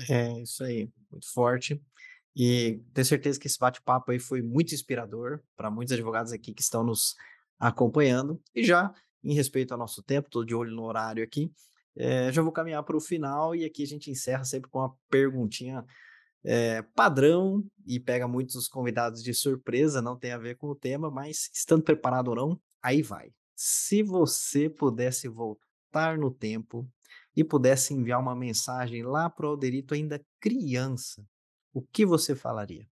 É, isso aí, muito forte. E tenho certeza que esse bate-papo aí foi muito inspirador para muitos advogados aqui que estão nos acompanhando. E já, em respeito ao nosso tempo, estou de olho no horário aqui, é, já vou caminhar para o final e aqui a gente encerra sempre com uma perguntinha é, padrão e pega muitos convidados de surpresa, não tem a ver com o tema, mas estando preparado ou não, aí vai. Se você pudesse voltar no tempo e pudesse enviar uma mensagem lá para o Alderito ainda criança, o que você falaria?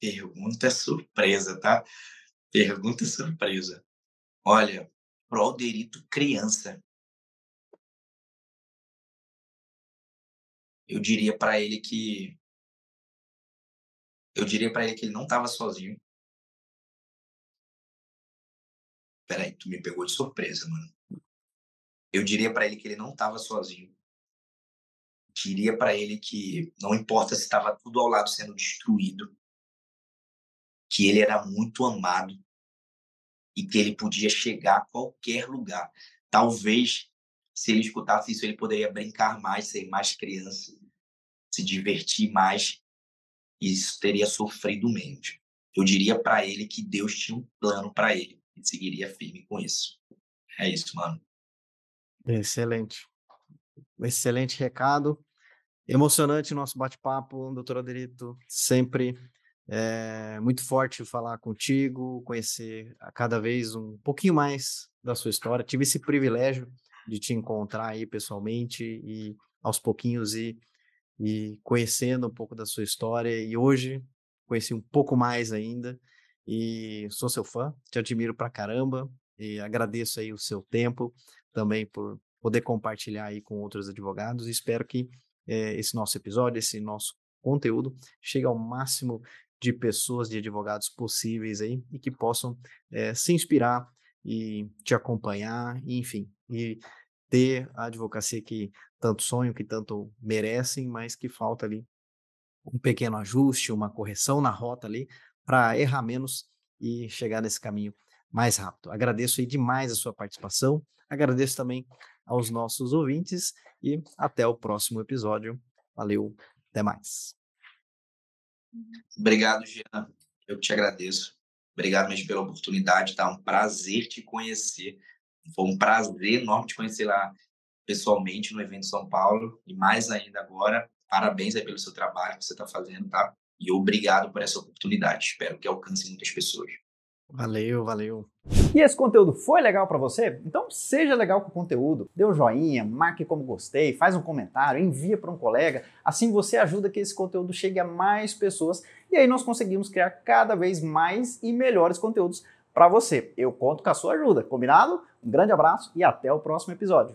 Pergunta surpresa, tá? Pergunta surpresa. Olha, pro Alderito criança. Eu diria para ele que eu diria para ele que ele não estava sozinho. Peraí, tu me pegou de surpresa, mano. Eu diria para ele que ele não estava sozinho. Diria para ele que não importa se estava tudo ao lado sendo destruído, que ele era muito amado e que ele podia chegar a qualquer lugar. Talvez, se ele escutasse isso, ele poderia brincar mais, ser mais criança, se divertir mais, e teria sofrido menos. Eu diria para ele que Deus tinha um plano para ele e seguiria firme com isso. É isso, mano. Excelente. Excelente recado. Emocionante nosso bate-papo, doutor Aderito. Sempre é muito forte falar contigo, conhecer a cada vez um pouquinho mais da sua história. Tive esse privilégio de te encontrar aí pessoalmente e aos pouquinhos ir, ir conhecendo um pouco da sua história. E hoje conheci um pouco mais ainda e sou seu fã, te admiro pra caramba e agradeço aí o seu tempo também por poder compartilhar aí com outros advogados. Espero que é, esse nosso episódio, esse nosso conteúdo chegue ao máximo de pessoas, de advogados possíveis aí e que possam é, se inspirar e te acompanhar, enfim, e ter a advocacia que tanto sonham, que tanto merecem, mas que falta ali um pequeno ajuste, uma correção na rota ali para errar menos e chegar nesse caminho mais rápido. Agradeço aí demais a sua participação, agradeço também aos nossos ouvintes e até o próximo episódio. Valeu, até mais. Obrigado, Jean. Eu te agradeço. Obrigado mesmo pela oportunidade, tá? Um prazer te conhecer. Foi um prazer enorme te conhecer lá pessoalmente no evento São Paulo e mais ainda agora. Parabéns aí pelo seu trabalho que você está fazendo, tá? E obrigado por essa oportunidade. Espero que alcance muitas pessoas. Valeu, valeu. E esse conteúdo foi legal para você? Então seja legal com o conteúdo, dê um joinha, marque como gostei, faz um comentário, envia para um colega. Assim você ajuda que esse conteúdo chegue a mais pessoas e aí nós conseguimos criar cada vez mais e melhores conteúdos para você. Eu conto com a sua ajuda, combinado? Um grande abraço e até o próximo episódio.